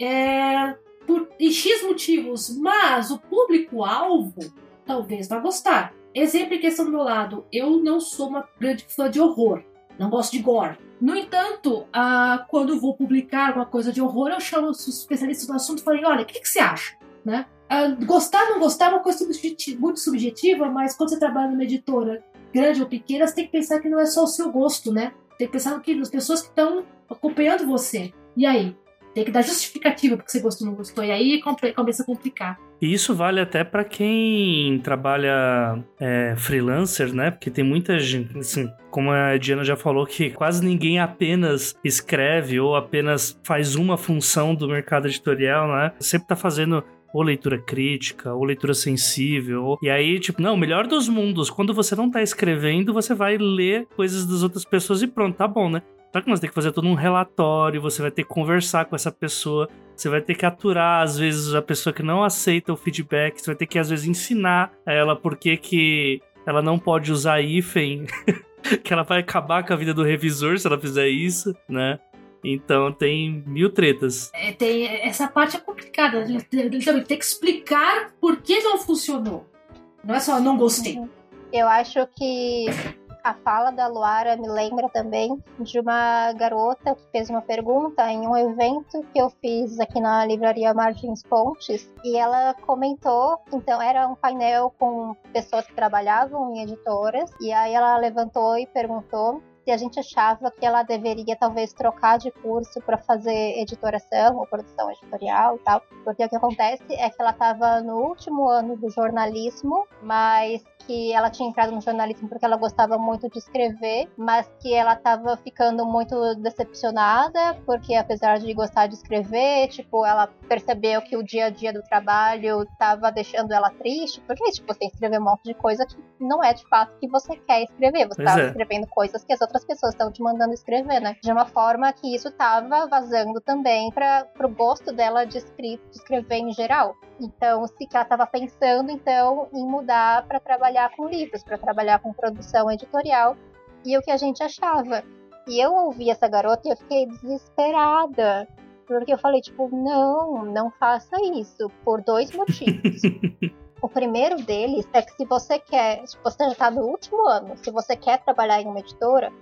é por X motivos, mas o público-alvo talvez vá gostar. Exemplo em questão do meu lado, eu não sou uma grande fã de horror. não gosto de gore. No entanto, ah, quando vou publicar alguma coisa de horror, eu chamo os especialistas do assunto e falo, olha, o que, que você acha? Né? Ah, gostar ou não gostar é uma coisa subjetiva, muito subjetiva, mas quando você trabalha numa editora grande ou pequena, você tem que pensar que não é só o seu gosto, né? Tem que pensar que nas pessoas que estão acompanhando você. E aí? Tem que dar justificativa porque você gostou ou não gostou. E aí começa a complicar. E isso vale até para quem trabalha é, freelancer, né? Porque tem muita gente, assim, como a Diana já falou, que quase ninguém apenas escreve ou apenas faz uma função do mercado editorial, né? Sempre tá fazendo ou leitura crítica, ou leitura sensível. E aí, tipo, não, melhor dos mundos. Quando você não tá escrevendo, você vai ler coisas das outras pessoas e pronto, tá bom, né? Só que você tem que fazer todo um relatório, você vai ter que conversar com essa pessoa, você vai ter que aturar, às vezes, a pessoa que não aceita o feedback, você vai ter que, às vezes, ensinar a ela por que, que ela não pode usar hífen, *laughs* que ela vai acabar com a vida do revisor se ela fizer isso, né? Então tem mil tretas. É, tem, essa parte é complicada. Tem, tem que explicar por que não funcionou. Não é só não gostei. Eu acho que a fala da Luara me lembra também de uma garota que fez uma pergunta em um evento que eu fiz aqui na livraria Martins Pontes e ela comentou, então era um painel com pessoas que trabalhavam em editoras e aí ela levantou e perguntou se a gente achava que ela deveria talvez trocar de curso para fazer editoração ou produção editorial e tal, porque o que acontece é que ela estava no último ano do jornalismo, mas que ela tinha entrado no jornalismo porque ela gostava muito de escrever, mas que ela estava ficando muito decepcionada, porque apesar de gostar de escrever, tipo, ela percebeu que o dia a dia do trabalho estava deixando ela triste, porque tipo, você escrever um monte de coisa que não é de fato que você quer escrever, você está é. escrevendo coisas que as outras pessoas estão te mandando escrever, né? De uma forma que isso estava vazando também para o gosto dela de, escrito, de escrever em geral. Então, se que ela estava pensando então em mudar para trabalhar com livros, para trabalhar com produção editorial, e o que a gente achava. E eu ouvi essa garota e eu fiquei desesperada, porque eu falei tipo, não, não faça isso por dois motivos. *laughs* o primeiro deles é que se você quer, se você já está no último ano, se você quer trabalhar em uma editora,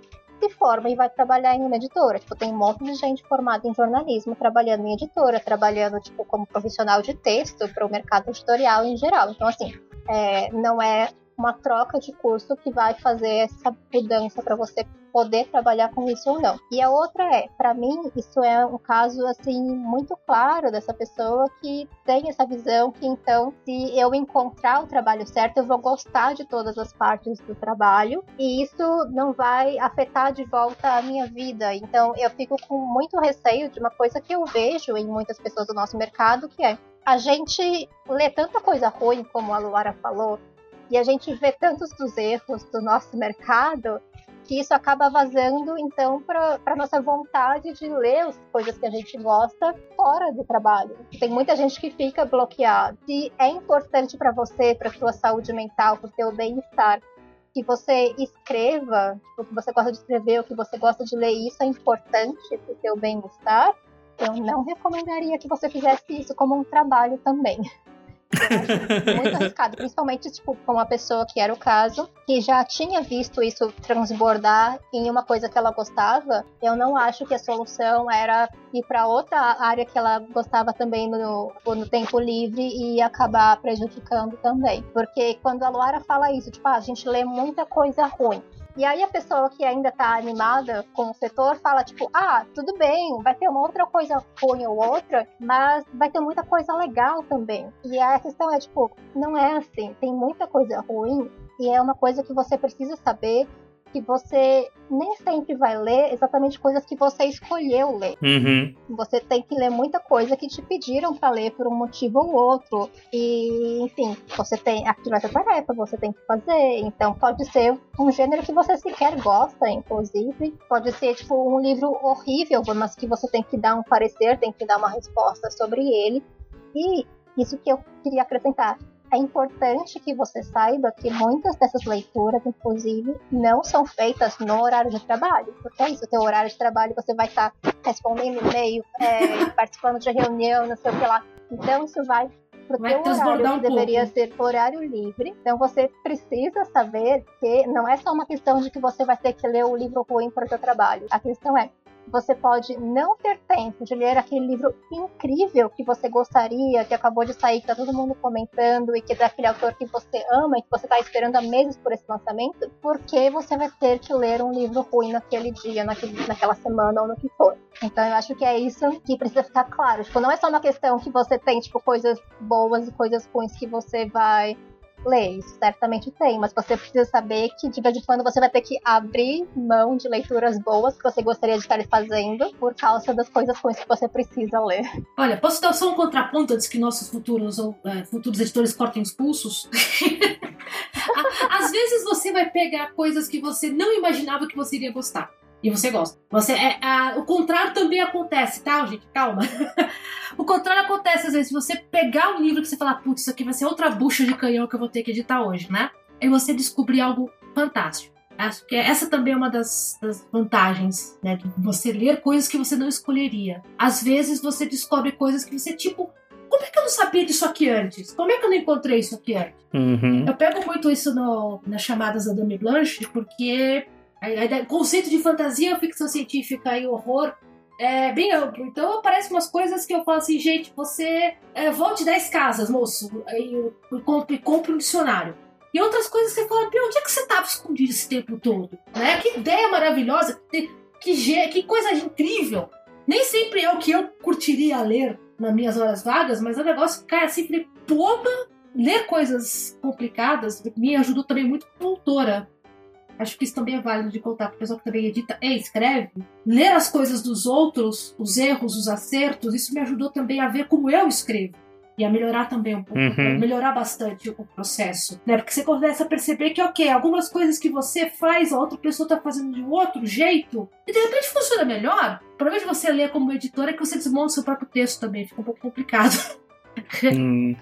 se forma e vai trabalhar em uma editora. Tipo, tem um monte de gente formada em jornalismo trabalhando em editora, trabalhando tipo como profissional de texto para o mercado editorial em geral. Então, assim, é, não é uma troca de curso que vai fazer essa mudança para você poder trabalhar com isso ou não. E a outra é, para mim, isso é um caso assim muito claro dessa pessoa que tem essa visão que então, se eu encontrar o trabalho certo, eu vou gostar de todas as partes do trabalho e isso não vai afetar de volta a minha vida. Então, eu fico com muito receio de uma coisa que eu vejo em muitas pessoas do nosso mercado, que é a gente lê tanta coisa ruim, como a Luara falou, e a gente vê tantos dos erros do nosso mercado que isso acaba vazando, então, para nossa vontade de ler as coisas que a gente gosta fora do trabalho. Tem muita gente que fica bloqueada. Se é importante para você, para sua saúde mental, para o seu bem-estar, que você escreva, o que você gosta de escrever, o que você gosta de ler, isso é importante para o seu bem-estar, eu não recomendaria que você fizesse isso como um trabalho também. *laughs* muito arriscado, principalmente tipo, com uma pessoa que era o caso, que já tinha visto isso transbordar em uma coisa que ela gostava. Eu não acho que a solução era ir para outra área que ela gostava também no, no tempo livre e acabar prejudicando também. Porque quando a Luara fala isso, tipo, ah, a gente lê muita coisa ruim. E aí a pessoa que ainda tá animada com o setor fala, tipo, ah, tudo bem, vai ter uma outra coisa ruim ou outra, mas vai ter muita coisa legal também. E a questão é, tipo, não é assim, tem muita coisa ruim e é uma coisa que você precisa saber que você nem sempre vai ler exatamente coisas que você escolheu ler. Uhum. Você tem que ler muita coisa que te pediram para ler por um motivo ou outro. E, enfim, você tem aquilo essa tarefa, você tem que fazer. Então, pode ser um gênero que você sequer gosta, inclusive. Pode ser, tipo, um livro horrível, mas que você tem que dar um parecer, tem que dar uma resposta sobre ele. E isso que eu queria acrescentar é importante que você saiba que muitas dessas leituras, inclusive, não são feitas no horário de trabalho. Porque é isso, o teu horário de trabalho você vai estar respondendo e-mail, é, *laughs* participando de reunião, não sei o que lá. Então isso vai pro Vai teu horário, um que deveria ser horário livre. Então você precisa saber que não é só uma questão de que você vai ter que ler o livro ruim para o seu trabalho. A questão é, você pode não ter tempo de ler aquele livro incrível que você gostaria, que acabou de sair, que tá todo mundo comentando e que é daquele autor que você ama e que você está esperando há meses por esse lançamento, porque você vai ter que ler um livro ruim naquele dia, naquele, naquela semana ou no que for. Então eu acho que é isso que precisa ficar claro. Tipo, não é só uma questão que você tem, tipo, coisas boas e coisas ruins que você vai ler, isso certamente tem, mas você precisa saber que de vez em quando você vai ter que abrir mão de leituras boas que você gostaria de estar fazendo por causa das coisas ruins que você precisa ler. Olha, posso dar só um contraponto antes que nossos futuros ou é, futuros editores cortem os pulsos? *laughs* Às vezes você vai pegar coisas que você não imaginava que você iria gostar. E você gosta. Você é, a, o contrário também acontece, tá, gente? Calma. *laughs* o contrário acontece às vezes. Você pegar um livro que você fala, putz, isso aqui vai ser outra bucha de canhão que eu vou ter que editar hoje, né? E você descobrir algo fantástico. Acho que essa também é uma das, das, vantagens, né? De você ler coisas que você não escolheria. Às vezes você descobre coisas que você, tipo, como é que eu não sabia disso aqui antes? Como é que eu não encontrei isso aqui antes? Uhum. Eu pego muito isso no, nas chamadas da Dame Blanche, porque o conceito de fantasia, ficção científica e horror é bem amplo. Então aparecem umas coisas que eu falo assim, gente, você é, volte 10 casas, moço, e, compre, compre um dicionário. E outras coisas que você fala, onde é que você estava escondido esse tempo todo? Né? Que ideia maravilhosa, que, que, coisa incrível. Nem sempre é o que eu curtiria ler nas minhas horas vagas, mas é um negócio que cai assim, falei, poba, ler coisas complicadas me ajudou também muito como autora. Acho que isso também é válido de contar para o pessoal que também edita e escreve. Ler as coisas dos outros, os erros, os acertos, isso me ajudou também a ver como eu escrevo. E a melhorar também um pouco, uhum. melhorar bastante o processo. Né? Porque você começa a perceber que, ok, algumas coisas que você faz, a outra pessoa está fazendo de um outro jeito, e de repente funciona melhor. O problema de você ler como editor é que você desmonta o seu próprio texto também, fica um pouco complicado. *laughs* Hum. *laughs*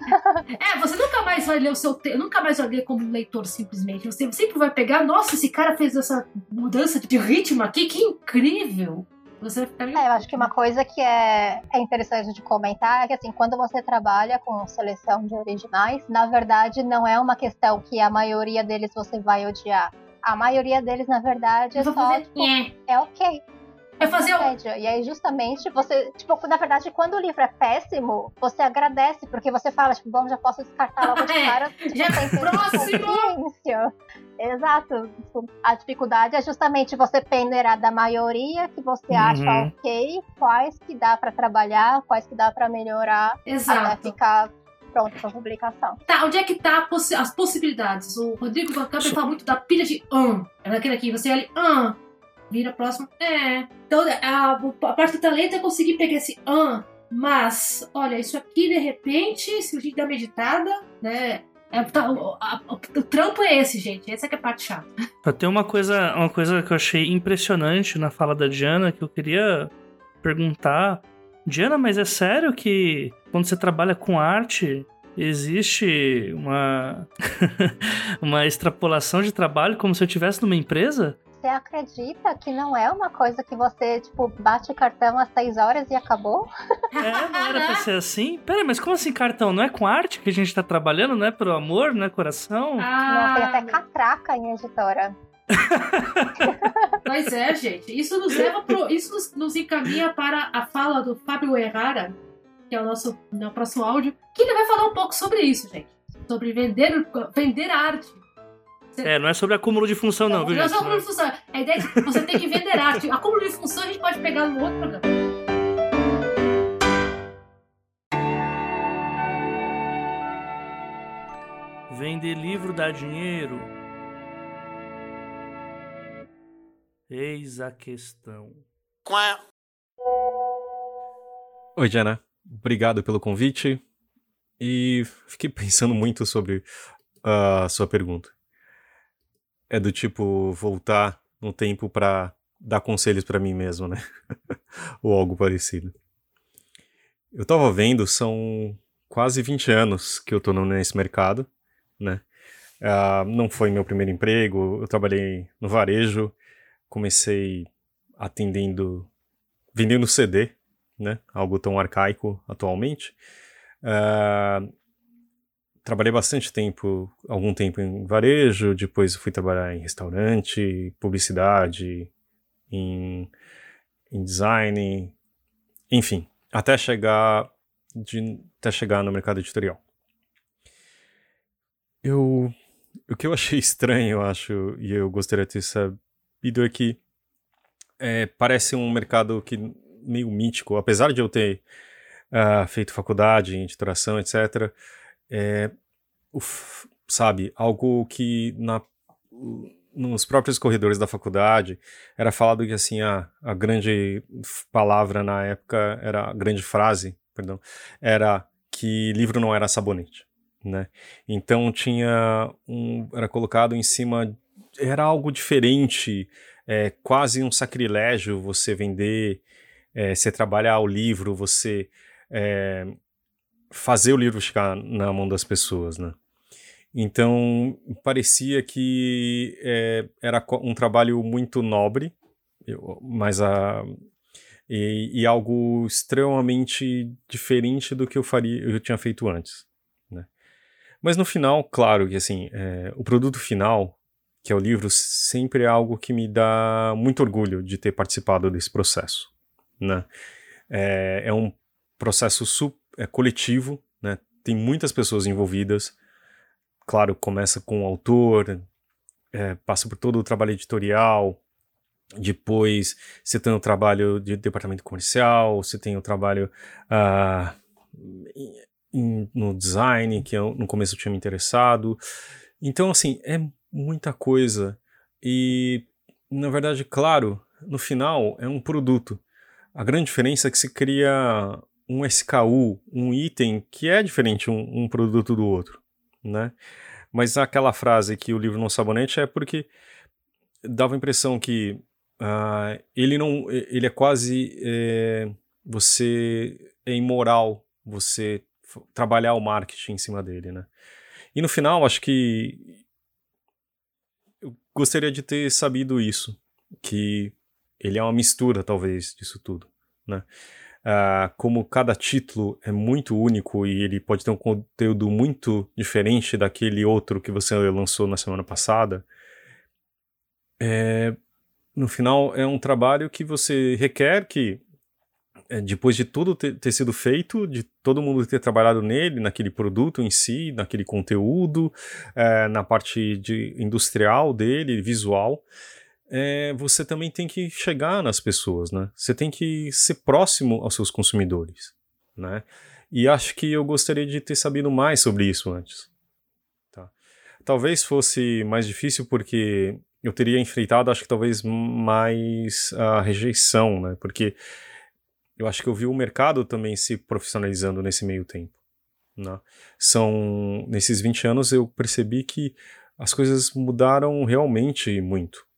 É, você nunca mais vai ler o seu texto, nunca mais vai ler como leitor simplesmente. Você sempre vai pegar, nossa, esse cara fez essa mudança de ritmo aqui, que incrível! Você ficar é, eu acho que uma coisa que é, é interessante de comentar é que assim, quando você trabalha com seleção de originais, na verdade não é uma questão que a maioria deles você vai odiar. A maioria deles, na verdade, é só, tipo, é ok. É fazer média. E aí, justamente, você, tipo, na verdade, quando o livro é péssimo, você agradece, porque você fala, tipo, bom, já posso descartar logo de *laughs* é, cara. já é próximo! Exato. A dificuldade é justamente você peneirar da maioria que você uhum. acha ok, quais que dá para trabalhar, quais que dá para melhorar, Exato. até ficar pronto para publicação. Tá, onde é que tá as possibilidades? O Rodrigo Van Camp fala muito da pilha de um. É naquele aqui, você olha, um vira próximo. É. Então a, a parte do talento é conseguir pegar esse ah, mas, olha, isso aqui de repente, se a gente dá meditada, né? É, tá, o, a, o, trampo é esse, gente. Essa é, é a parte chata. *laughs* Tem uma coisa, uma coisa que eu achei impressionante na fala da Diana que eu queria perguntar. Diana, mas é sério que quando você trabalha com arte, existe uma, *laughs* uma extrapolação de trabalho como se eu estivesse numa empresa? Você acredita que não é uma coisa que você, tipo, bate o cartão às 6 horas e acabou? É, não era pra ser assim? Pera, mas como assim cartão? Não é com arte que a gente tá trabalhando, não é pro amor, não é coração? Ah. Não, tem até catraca em editora. *laughs* pois é, gente. Isso nos leva pro, isso nos, nos, encaminha para a fala do Fábio Errara, que é o nosso no próximo áudio, que ele vai falar um pouco sobre isso, gente. Sobre vender, vender arte. É, não é sobre acúmulo de função, não, não viu, não gente? Não é sobre acúmulo de função. A ideia é que você tem que vender arte. *laughs* Acúmulo de função a gente pode pegar no outro programa. Vender livro dá dinheiro? Eis a questão. Qual Oi, Diana. Obrigado pelo convite. E fiquei *laughs* pensando muito sobre a sua pergunta é do tipo voltar no tempo para dar conselhos para mim mesmo, né? *laughs* Ou algo parecido. Eu tava vendo, são quase 20 anos que eu tô nesse mercado, né? Uh, não foi meu primeiro emprego, eu trabalhei no varejo, comecei atendendo, vendendo CD, né? Algo tão arcaico atualmente. Uh, trabalhei bastante tempo, algum tempo em varejo, depois fui trabalhar em restaurante, publicidade, em, em design, enfim, até chegar de, até chegar no mercado editorial. Eu o que eu achei *laughs* estranho, eu acho, e eu gostaria de ter sabido é que é, parece um mercado que meio mítico, apesar de eu ter uh, feito faculdade em editoração, etc. É, uf, sabe, algo que na, nos próprios corredores da faculdade era falado que assim a, a grande palavra na época era a grande frase, perdão, era que livro não era sabonete né? Então tinha um, era colocado em cima, era algo diferente, é, quase um sacrilégio você vender, é, você trabalhar o livro, você é, fazer o livro chegar na mão das pessoas, né? Então parecia que é, era um trabalho muito nobre, mas a e, e, algo extremamente diferente do que eu faria, eu tinha feito antes. Mas no final, claro que assim, é, o produto final, que é o livro, sempre é algo que me dá muito orgulho de ter participado desse processo. Né? É, é um processo é, coletivo, né? tem muitas pessoas envolvidas. Claro, começa com o autor, é, passa por todo o trabalho editorial, depois você tem o trabalho de departamento comercial, você tem o trabalho uh, no design, que eu, no começo eu tinha me interessado. Então, assim, é muita coisa. E, na verdade, claro, no final é um produto. A grande diferença é que se cria um SKU, um item que é diferente um, um produto do outro, né? Mas aquela frase que o livro não sabonete é porque dava a impressão que uh, ele não, ele é quase é, você é imoral você trabalhar o marketing em cima dele, né? E no final, acho que eu gostaria de ter sabido isso, que ele é uma mistura, talvez, disso tudo, né? Uh, como cada título é muito único e ele pode ter um conteúdo muito diferente daquele outro que você lançou na semana passada, é, no final é um trabalho que você requer que é, depois de tudo ter, ter, sido feito, de todo mundo ter trabalhado nele, naquele produto em si, naquele conteúdo, é, na parte de industrial dele, visual, é, você também tem que chegar nas pessoas, né? Você tem que ser próximo aos seus consumidores, né? E acho que eu gostaria de ter sabido mais sobre isso antes. Tá? Talvez fosse mais difícil porque eu teria enfrentado, acho que talvez mais a rejeição, né? Porque eu acho que eu vi o mercado também se profissionalizando nesse meio tempo. Né? São nesses 20 anos eu percebi que as coisas mudaram realmente muito.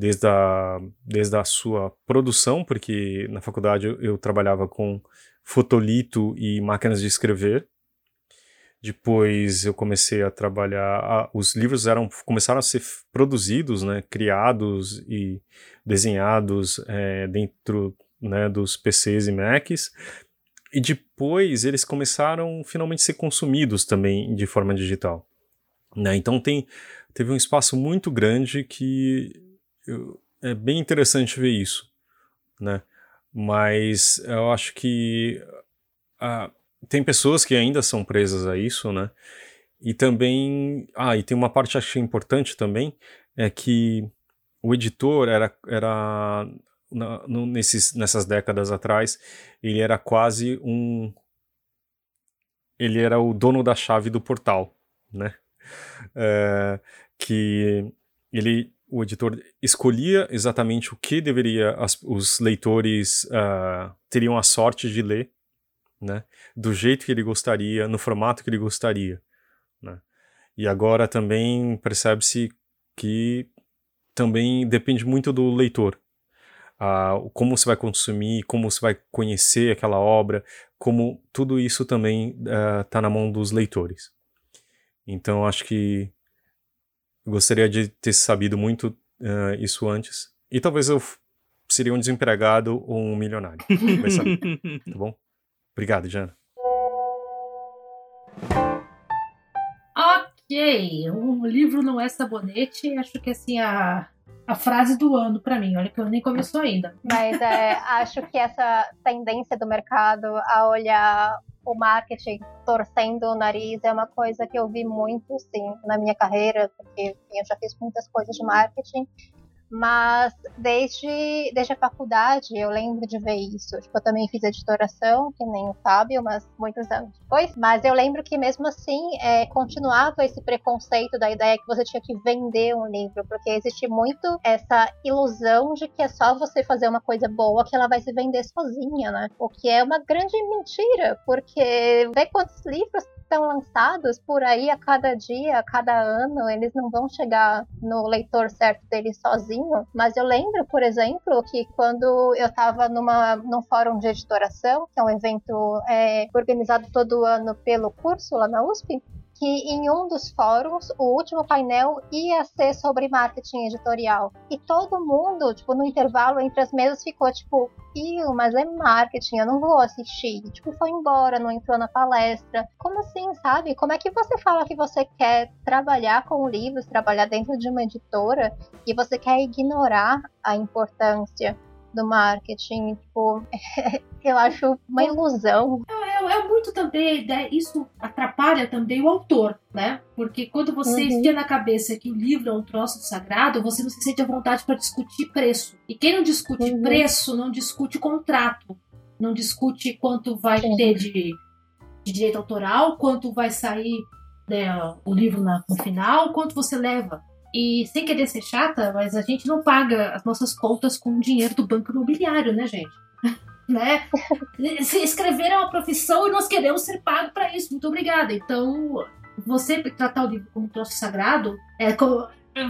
Desde, a, desde a sua produção, porque na faculdade eu, eu trabalhava com fotolito e máquinas de escrever. Depois eu comecei a trabalhar. Os livros eram começaram a ser produzidos, né, criados e desenhados é, dentro né, dos PCs e Macs. E depois eles começaram finalmente a ser consumidos também de forma digital. Né? Então tem, teve um espaço muito grande que eu, é bem interessante ver isso. Né? Mas eu acho que uh, tem pessoas que ainda são presas a isso, né? E também. Ah, e tem uma parte acho importante também, é que o editor era, era na, no, nesses, nessas décadas atrás, ele era quase um. Ele era o dono da chave do portal, né? É, que ele, o editor escolhia exatamente o que deveria as, os leitores uh, teriam a sorte de ler, né? Do jeito que ele gostaria, no formato que ele gostaria, né? E agora também percebe-se que também depende muito do leitor, uh, como você vai consumir, como você vai conhecer aquela obra, como tudo isso também está uh, na mão dos leitores. Então acho que gostaria de ter sabido muito uh, isso antes. E talvez eu seria um desempregado ou um milionário. Vai saber. tá bom? Obrigado, Jana. Ok, o livro não é sabonete, acho que assim a, a frase do ano para mim, olha que eu nem começou ainda. Mas é, acho que essa tendência do mercado a olhar o marketing torcendo o nariz é uma coisa que eu vi muito, sim, na minha carreira, porque eu já fiz muitas coisas de marketing mas desde, desde a faculdade eu lembro de ver isso. Tipo, eu também fiz editoração, que nem o Fábio, mas muitos anos depois. Mas eu lembro que mesmo assim é, continuava esse preconceito da ideia que você tinha que vender um livro, porque existe muito essa ilusão de que é só você fazer uma coisa boa que ela vai se vender sozinha, né? O que é uma grande mentira, porque vê quantos livros estão lançados por aí a cada dia, a cada ano, eles não vão chegar no leitor certo dele sozinho. Mas eu lembro, por exemplo, que quando eu estava numa num fórum de editoração, que é um evento é, organizado todo ano pelo curso lá na USP, que em um dos fóruns o último painel ia ser sobre marketing editorial. E todo mundo, tipo, no intervalo entre as mesas ficou tipo, Ih, mas é marketing, eu não vou assistir. Tipo, foi embora, não entrou na palestra. Como assim, sabe? Como é que você fala que você quer trabalhar com livros, trabalhar dentro de uma editora e você quer ignorar a importância do marketing? Tipo, *laughs* eu acho uma ilusão. É, é, é muito também, né, isso atrapalha também o autor, né? Porque quando você uhum. na cabeça que o livro é um troço sagrado, você não se sente à vontade para discutir preço. E quem não discute uhum. preço, não discute contrato, não discute quanto vai Sim. ter de, de, direito autoral, quanto vai sair né, o livro na, no final, quanto você leva. E sem querer ser chata, mas a gente não paga as nossas contas com o dinheiro do banco imobiliário, né, gente? *laughs* né? Se escrever é uma profissão e nós queremos ser pagos para isso. Muito obrigada. Então, você tratar o livro como um troço sagrado é,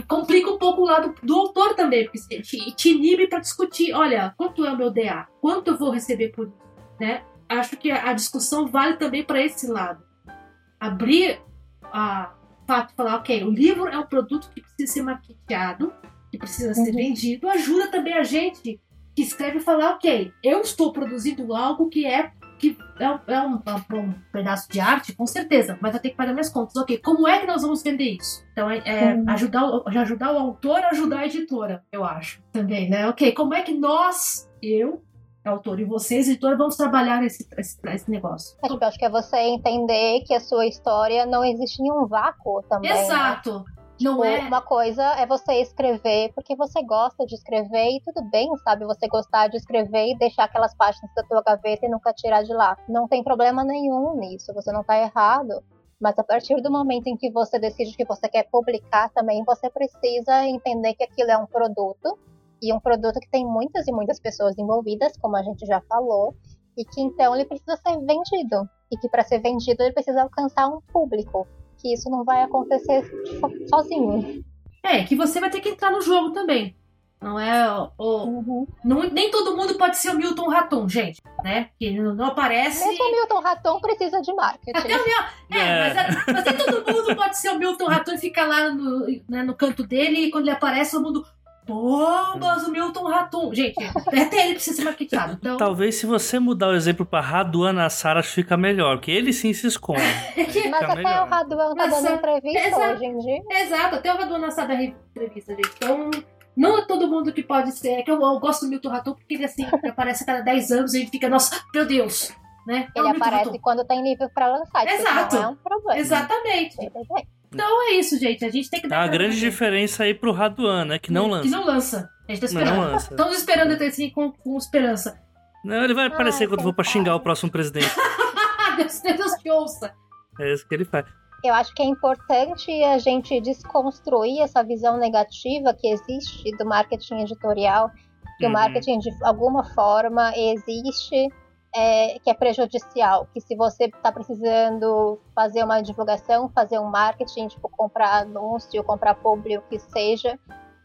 complica um pouco o lado do autor também, porque te, te inibe para discutir. Olha, quanto é o meu DA? Quanto eu vou receber por isso? Né? Acho que a, discussão vale também para esse lado. Abrir a fato de falar, ok, o livro é um produto que precisa ser maqueteado, que precisa ser uhum. vendido, ajuda também a gente que escreve falar, ok, eu estou produzindo algo que é que é, um, é um, um, pedaço de arte, com certeza, mas eu tenho que pagar minhas contas. Ok, como é que nós vamos vender isso? Então, é, é uhum. ajudar, ajudar o autor a ajudar a editora, eu acho, também, né? Ok, como é que nós, eu, autor, e vocês, editora, vamos trabalhar esse, esse, esse negócio? É, tipo, acho que é você entender que a sua história não existe em um vácuo também. Né? Exato. Né? Não tipo, é. Uma coisa é você escrever porque você gosta de escrever e tudo bem, sabe? Você gostar de escrever e deixar aquelas páginas da tua gaveta e nunca tirar de lá. Não tem problema nenhum nisso, você não tá errado. Mas a partir do momento em que você decide que você quer publicar também, você precisa entender que aquilo é um produto e um produto que tem muitas e muitas pessoas envolvidas, como a gente já falou, e que então ele precisa ser vendido. E que para ser vendido ele precisa alcançar um público que isso não vai acontecer sozinho. É, que você vai ter que entrar no jogo também. Não é o. Uhum. Não, nem todo mundo pode ser o Milton Raton, gente. Né? Que não, não aparece. Mesmo o Milton Raton precisa de marketing. Até o meu, é, é. Mas, mas, nem todo mundo pode ser o Milton Raton e ficar lá no, né, no canto dele e quando ele aparece, todo mundo. Bombas, o Milton Raton. Gente, até ele precisa ser maquetado. Então... Talvez se você mudar o exemplo pra Raduan Assara fica melhor, porque ele sim se esconde. *laughs* Mas até melhor. o Raduan tá dando entrevista Exato. hoje em dia. Exato, até o Raduan Assara dá entrevista, gente. Então, não é todo mundo que pode ser. É que eu, eu gosto do Milton Raton porque ele assim, *laughs* aparece a cada 10 anos e a gente fica, nossa, meu Deus. Né? Ele é aparece quando tem livro pra lançar. Exato. Não é um problema. Exatamente. Então é isso, gente. A gente tem que dar. Tá a grande diferença aí pro Raduan, né? Que não lança. Que não lança. A gente tá esperando. Não lança. *laughs* Estamos esperando até assim com, com esperança. Não, ele vai aparecer ah, quando for pra xingar o próximo presidente. *laughs* Deus, Deus te ouça. É isso que ele faz. Eu acho que é importante a gente desconstruir essa visão negativa que existe do marketing editorial, que uhum. o marketing de alguma forma existe é, que é prejudicial, que se você está precisando fazer uma divulgação, fazer um marketing, tipo comprar anúncio, comprar publi, o que seja,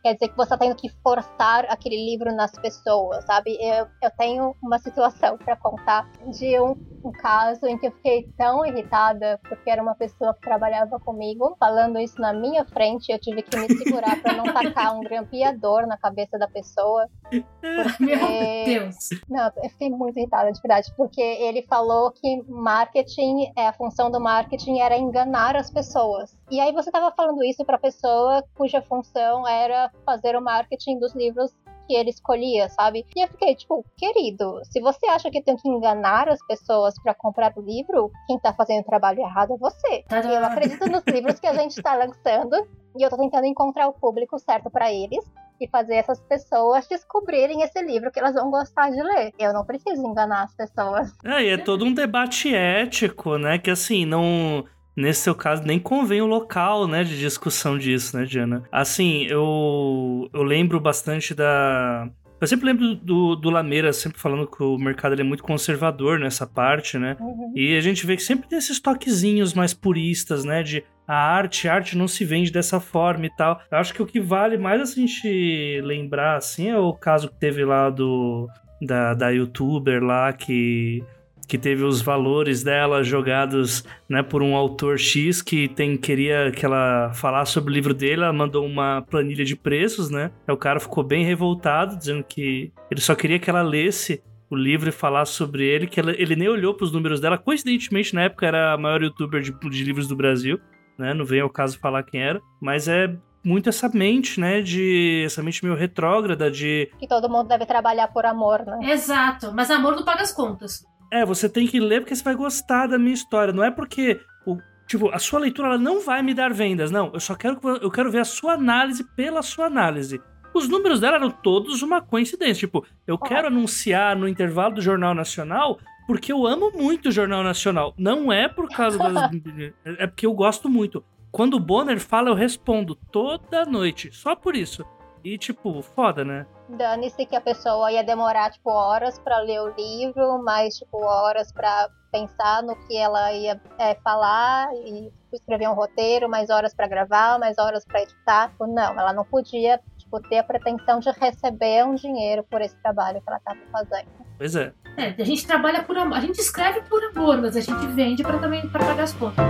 quer dizer que você está tendo que forçar aquele livro nas pessoas, sabe? Eu, eu tenho uma situação para contar de um, um caso em que eu fiquei tão irritada porque era uma pessoa que trabalhava comigo falando isso na minha frente, eu tive que me segurar para não tacar um grampeador na cabeça da pessoa. Porque... Meu Deus! Não, eu fiquei muito irritada, de verdade, porque ele falou que marketing, é, a função do marketing era enganar as pessoas. E aí você estava falando isso para pessoa cuja função era fazer o marketing dos livros que ele escolhia, sabe? E eu fiquei tipo, querido, se você acha que tem que enganar as pessoas para comprar o livro, quem tá fazendo o trabalho errado é você. Tadã. Eu acredito nos livros que a gente tá lançando e eu tô tentando encontrar o público certo para eles e fazer essas pessoas descobrirem esse livro que elas vão gostar de ler. Eu não preciso enganar as pessoas. É, e é todo um debate ético, né? Que assim, não. Nesse seu caso, nem convém o local, né, de discussão disso, né, Diana? Assim, eu, eu lembro bastante da... Eu sempre lembro do, do Lameira sempre falando que o mercado ele é muito conservador nessa parte, né? Uhum. E a gente vê que sempre tem esses toquezinhos mais puristas, né? De a arte, a arte não se vende dessa forma e tal. Eu acho que o que vale mais a gente lembrar, assim, é o caso que teve lá do... Da, da youtuber lá que que teve os valores dela jogados né, por um autor X que tem queria que ela falasse sobre o livro dele, ela mandou uma planilha de preços, né? Aí o cara ficou bem revoltado, dizendo que ele só queria que ela lesse o livro e falasse sobre ele, que ela- ele nem olhou para os números dela. Coincidentemente, na época, era a maior youtuber de, de livros do Brasil, né? Não vem ao caso falar quem era, mas é muito essa mente, né? De essa mente meio retrógrada de Que todo mundo deve trabalhar por amor, né? Exato, mas amor não paga as contas. É, você tem que ler porque você vai gostar da minha história. Não é porque o tipo, a sua leitura ela não vai me dar vendas, não. Eu só quero eu quero ver a sua análise pela sua análise. Os números dela eram todos uma coincidência. Tipo, eu quero anunciar no intervalo do Jornal Nacional porque eu amo muito o Jornal Nacional. Não é por causa das. *laughs* é porque eu gosto muito. Quando o Bonner fala, eu respondo toda noite. Só por isso. E, tipo, foda, né? Dane-se que a pessoa ia demorar, tipo, horas pra ler o livro, mais, tipo, horas pra pensar no que ela ia é, falar e tipo, escrever um roteiro, mais horas pra gravar, mais horas pra editar. Tipo, Não, ela não podia, tipo, ter a pretensão de receber um dinheiro por esse trabalho que ela tava fazendo. Pois é. É, a gente trabalha por amor. A gente escreve por amor, mas a gente vende pra também para pagar as contas.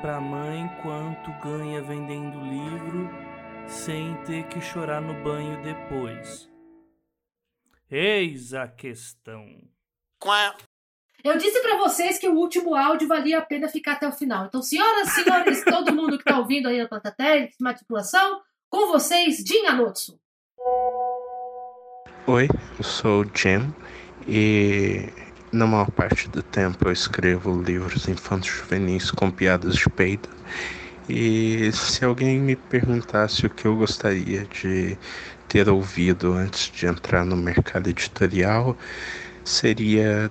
Pra mãe quanto ganha vendendo livro sem ter que chorar no banho depois? Eis a questão. Eu disse pra vocês que o último áudio valia a pena ficar até o final. Então, senhoras e senhores, *laughs* todo mundo que tá ouvindo aí na Platatéria, Matriculação, com vocês, Jin Anotsu. Oi, eu sou o Jim e na maior parte do tempo eu escrevo livros infantos juvenis com piadas de peido. E se alguém me perguntasse o que eu gostaria de ter ouvido antes de entrar no mercado editorial, seria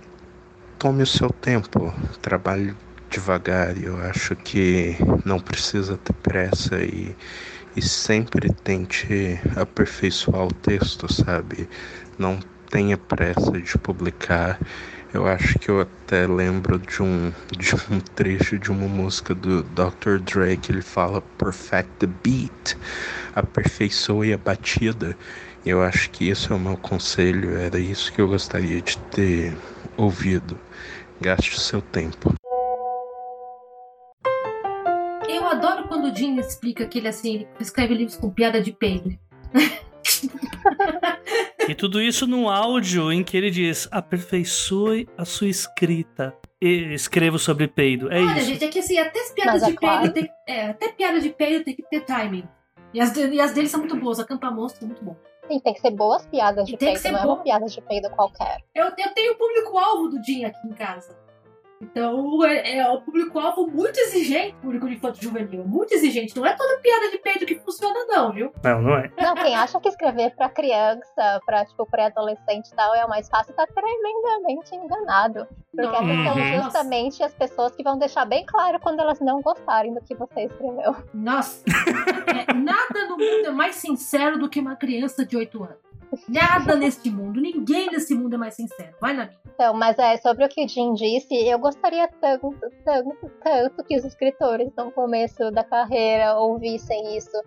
tome o seu tempo, trabalhe devagar. Eu acho que não precisa ter pressa e e sempre tente aperfeiçoar o texto, sabe? Não tenha pressa de publicar. Eu acho que eu até lembro de um, de um *laughs* trecho de uma música do Dr. Dre que ele fala perfect the beat, aperfeiçoe a batida. Eu acho que esse é o meu conselho, era isso que eu gostaria de ter ouvido. Gaste o seu tempo. Eu adoro quando o Jim explica que ele, assim, escreve livros com piada de peido. *laughs* E tudo isso num áudio em que ele diz: aperfeiçoe a sua escrita. E escrevo sobre peido. É Olha, isso. gente, é que assim, até as piadas Mas é de peido claro. tem, é, até piada de peido tem que ter timing. E as, de- e as deles são muito boas, a Campa Monstro é muito bom. Sim, tem que ser boas piadas de Tem que peido, ser não é boa. uma piada de peido qualquer. Eu, eu tenho o público-alvo do Jim aqui em casa. Então, é, é o público-alvo muito exigente, público de infanto juvenil, muito exigente. Não é toda piada de peito que funciona, não, viu? Não, não é. Não, quem acha que escrever pra criança, pra, tipo, pré-adolescente e tal, é o mais fácil, tá tremendamente enganado. Porque essas Uhum. são justamente as pessoas que vão deixar bem claro quando elas não gostarem do que você escreveu. Nossa, é, nada no mundo é mais sincero do que uma criança de 8 anos. Nada neste mundo, ninguém nesse mundo é mais sincero. Vai na minha. Então, mas é sobre o que o Jim disse, eu gostaria tanto, tanto, tanto que os escritores no começo da carreira ouvissem isso.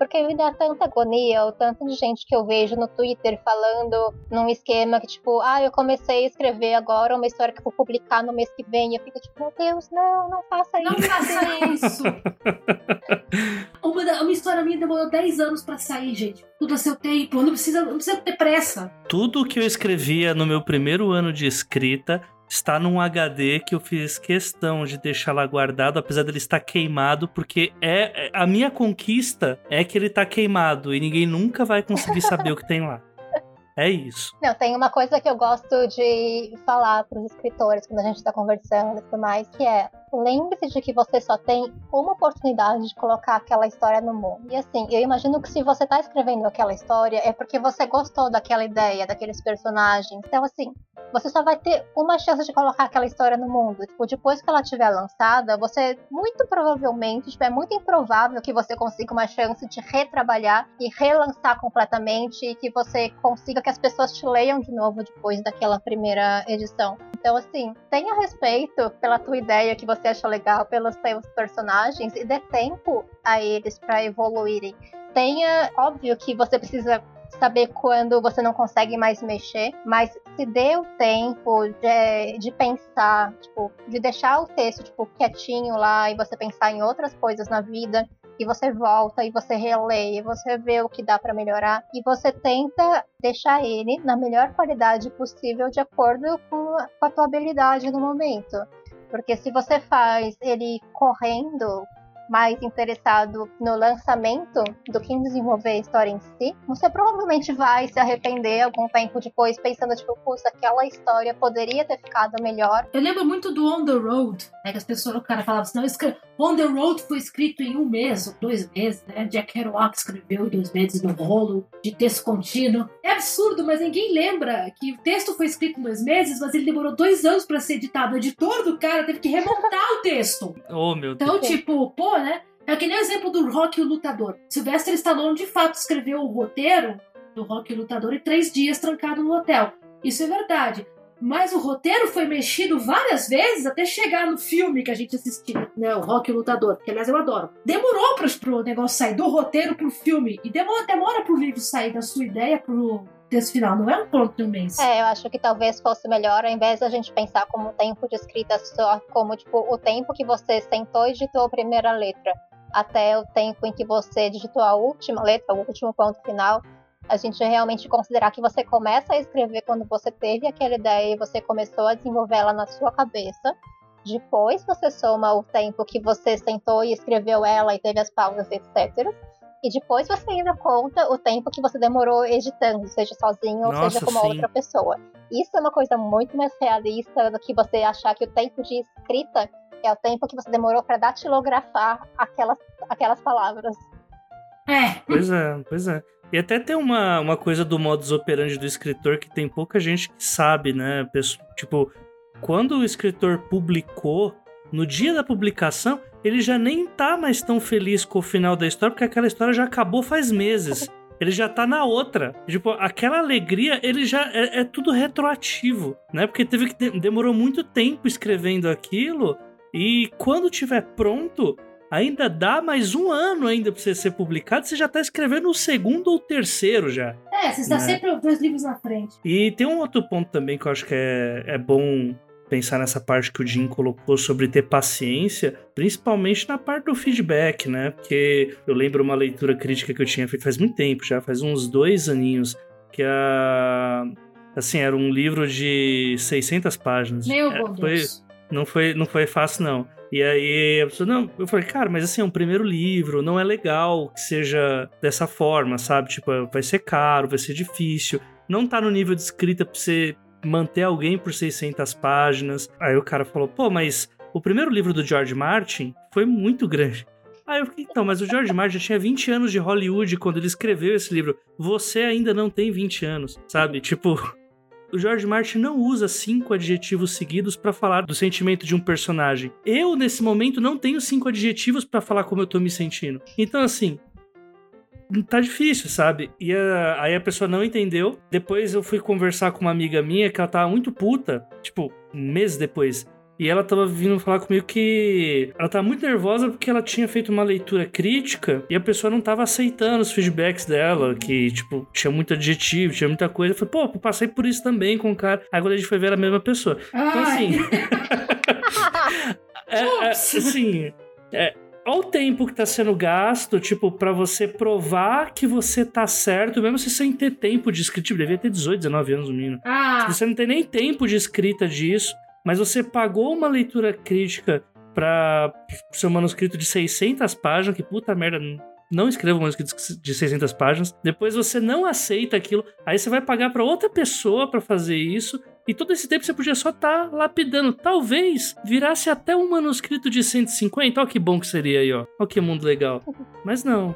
Porque me dá tanta agonia, o tanto de gente que eu vejo no Twitter falando num esquema que, tipo, ah, eu comecei a escrever agora uma história que eu vou publicar no mês que vem. E eu fico tipo, meu Deus, não, não faça isso. Não faça isso. *laughs* uma, uma história minha demorou 10 anos pra sair, gente. Tudo a seu tempo. Não precisa, não precisa ter pressa. Tudo que eu escrevia no meu primeiro ano de escrita está num HD que eu fiz questão de deixar lá guardado, apesar dele estar queimado, porque é, é a minha conquista é que ele tá queimado e ninguém nunca vai conseguir saber o que tem lá. É isso. Não, tem uma coisa que eu gosto de falar para os escritores quando a gente está conversando e tudo mais, que é lembre-se de que você só tem uma oportunidade de colocar aquela história no mundo. E assim, eu imagino que se você está escrevendo aquela história é porque você gostou daquela ideia, daqueles personagens. Então, assim, você só vai ter uma chance de colocar aquela história no mundo. Tipo, depois que ela estiver lançada, você muito provavelmente, tipo, é muito improvável que você consiga uma chance de retrabalhar e relançar completamente e que você consiga que as pessoas te leiam de novo depois daquela primeira edição. Então, assim, tenha respeito pela tua ideia que você acha legal, pelos teus personagens e dê tempo a eles para evoluírem. Tenha, óbvio que você precisa saber quando você não consegue mais mexer, mas se dê o tempo de, de pensar, tipo, de deixar o texto tipo quietinho lá e você pensar em outras coisas na vida e você volta e você relê, e você vê o que dá para melhorar e você tenta deixar ele na melhor qualidade possível de acordo com a tua habilidade no momento. Porque se você faz ele correndo, mais interessado no lançamento do que em desenvolver a história em si, você provavelmente vai se arrepender algum tempo depois, pensando, tipo, puxa, aquela história poderia ter ficado melhor. Eu lembro muito do On the Road, né? Que as pessoas, o cara falava assim, não, escre... On the Road foi escrito em um mês, ou dois meses, né? Jack Kerouac escreveu em dois meses no rolo de texto contínuo. É absurdo, mas ninguém lembra que o texto foi escrito em dois meses, mas ele demorou dois anos para ser editado. O editor do cara teve que remontar o texto. Oh, meu Deus. Então, tipo, pô, né? É que nem o exemplo do Rock e o Lutador. Sylvester Stallone de fato escreveu o roteiro do Rock e o Lutador em três dias trancado no hotel. Isso é verdade. Mas o roteiro foi mexido várias vezes até chegar no filme que a gente assistiu, né? O Rock e o Lutador, que aliás eu adoro. Demorou para pro negócio sair do roteiro pro filme. E demora, demora pro livro sair da sua ideia pro, desse final, não é um ponto de um mês. É, eu acho que talvez fosse melhor, ao invés da gente pensar como tempo de escrita só, como tipo o tempo que você sentou e digitou a primeira letra até o tempo em que você digitou a última letra, o último ponto final, a gente realmente considerar que você começa a escrever quando você teve aquela ideia e você começou a desenvolver ela na sua cabeça. Depois você soma o tempo que você sentou e escreveu ela e teve as pausas, etc. E depois você ainda conta o tempo que você demorou editando, seja sozinho Nossa, ou seja com uma sim. outra pessoa. Isso é uma coisa muito mais realista do que você achar que o tempo de escrita é o tempo que você demorou para datilografar aquelas, aquelas palavras. É. Pois é, pois é. E até tem uma, uma coisa do modus operandi do escritor que tem pouca gente que sabe, né? Tipo, quando o escritor publicou, no dia da publicação, ele já nem tá mais tão feliz com o final da história, porque aquela história já acabou faz meses. Ele já tá na outra. Tipo, aquela alegria, ele já é, é tudo retroativo, né? Porque teve que de- demorou muito tempo escrevendo aquilo e quando tiver pronto, ainda dá mais um ano ainda pra você ser publicado, você já tá escrevendo o segundo ou terceiro já. É, você está Né? sempre dois livros na frente. E tem um outro ponto também que eu acho que é, é bom pensar nessa parte que o Jim colocou sobre ter paciência, principalmente na parte do feedback, né? Porque eu lembro uma leitura crítica que eu tinha feito faz muito tempo já, faz uns dois aninhos, que a... Assim, era um livro de 600 páginas. Meu É, foi, Deus. não foi, não foi fácil, não. E aí a pessoa, não, eu falei, cara, mas assim, é um primeiro livro, não é legal que seja dessa forma, sabe? Tipo, vai ser caro, vai ser difícil, não tá no nível de escrita pra você manter alguém por 600 páginas. Aí o cara falou, pô, mas o primeiro livro do George Martin foi muito grande. Aí eu fiquei, então, mas o George Martin já tinha 20 anos de Hollywood quando ele escreveu esse livro. Você ainda não tem 20 anos, sabe? Tipo, o George Martin não usa cinco adjetivos seguidos pra falar do sentimento de um personagem. Eu, nesse momento, não tenho cinco adjetivos pra falar como eu tô me sentindo. Então, assim, tá difícil, sabe? E a, aí a pessoa não entendeu. Depois eu fui conversar com uma amiga minha que ela tava muito puta, tipo, meses depois. E ela tava vindo falar comigo que ela tava muito nervosa porque ela tinha feito uma leitura crítica e a pessoa não tava aceitando os feedbacks dela, que, tipo, tinha muito adjetivo, tinha muita coisa. Eu falei, pô, eu passei por isso também com o cara. Aí quando a gente foi ver era a mesma pessoa. Então, assim. *laughs* é, é, assim. É, Olha o tempo que tá sendo gasto, tipo, para você provar que você tá certo, mesmo você sem ter tempo de escrita. Tipo, devia ter 18, 19 anos no mínimo. Ah, Você não tem nem tempo de escrita disso, mas você pagou uma leitura crítica para seu manuscrito de 600 páginas, que puta merda, não escreva um manuscrito de 600 páginas. Depois você não aceita aquilo, aí você vai pagar para outra pessoa para fazer isso. E todo esse tempo você podia só estar tá lapidando. Talvez virasse até um manuscrito de 150. Olha que bom que seria aí, ó. Olha que mundo legal. Mas não.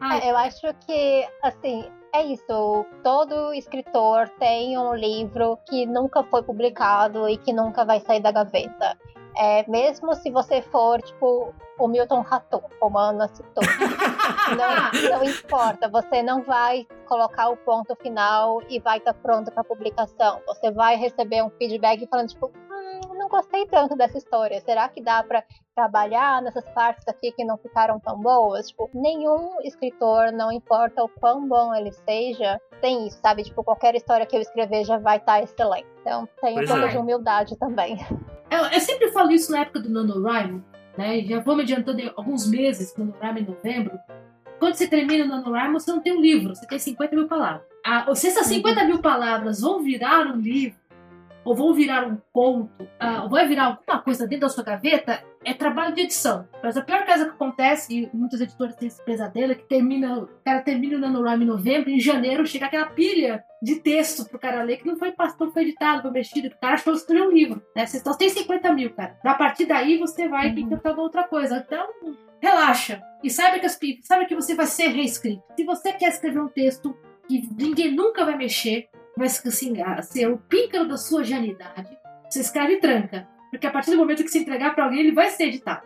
É, eu acho que, assim, é isso. Todo escritor tem um livro que nunca foi publicado e que nunca vai sair da gaveta. É, mesmo se você for, tipo, o Milton Raton, como a Ana citou. *laughs* não, não importa, você não vai colocar o ponto final e vai estar pronto para publicação. Você vai receber um feedback falando, tipo, hum, não gostei tanto dessa história. Será que dá para trabalhar nessas partes aqui que não ficaram tão boas? Tipo, nenhum escritor, não importa o quão bom ele seja, tem isso, sabe? Tipo, qualquer história que eu escrever já vai estar excelente. Então, tem um pouco é. de humildade também. Eu, eu sempre falo isso na época do NaNoWriMo, né? Já vou me adiantando alguns meses, no NaNoWriMo em novembro. Quando você termina o NaNoWriMo, você não tem um livro, você tem 50 mil palavras. Ah, se essas 50 mil palavras vão virar um livro, ou vão virar um conto, ah, ou vai virar alguma coisa dentro da sua gaveta, é trabalho de edição. Mas a pior coisa que acontece, e muitos editores têm esse pesadelo, é que termina, o cara termina o NaNoWriMo em novembro, em janeiro chega aquela pilha de texto pro cara ler que não foi, não foi editado, foi mexido, que o cara achou que escreveu um livro. Né? Você só tem 50 mil, cara. A partir daí você vai Uhum. tentar outra coisa. Então, relaxa. E saiba que, as, saiba que você vai ser reescrito. Se você quer escrever um texto que ninguém nunca vai mexer, vai assim, ser o píncaro da sua genialidade, você escreve e tranca. Porque a partir do momento que você entregar pra alguém, ele vai ser editado.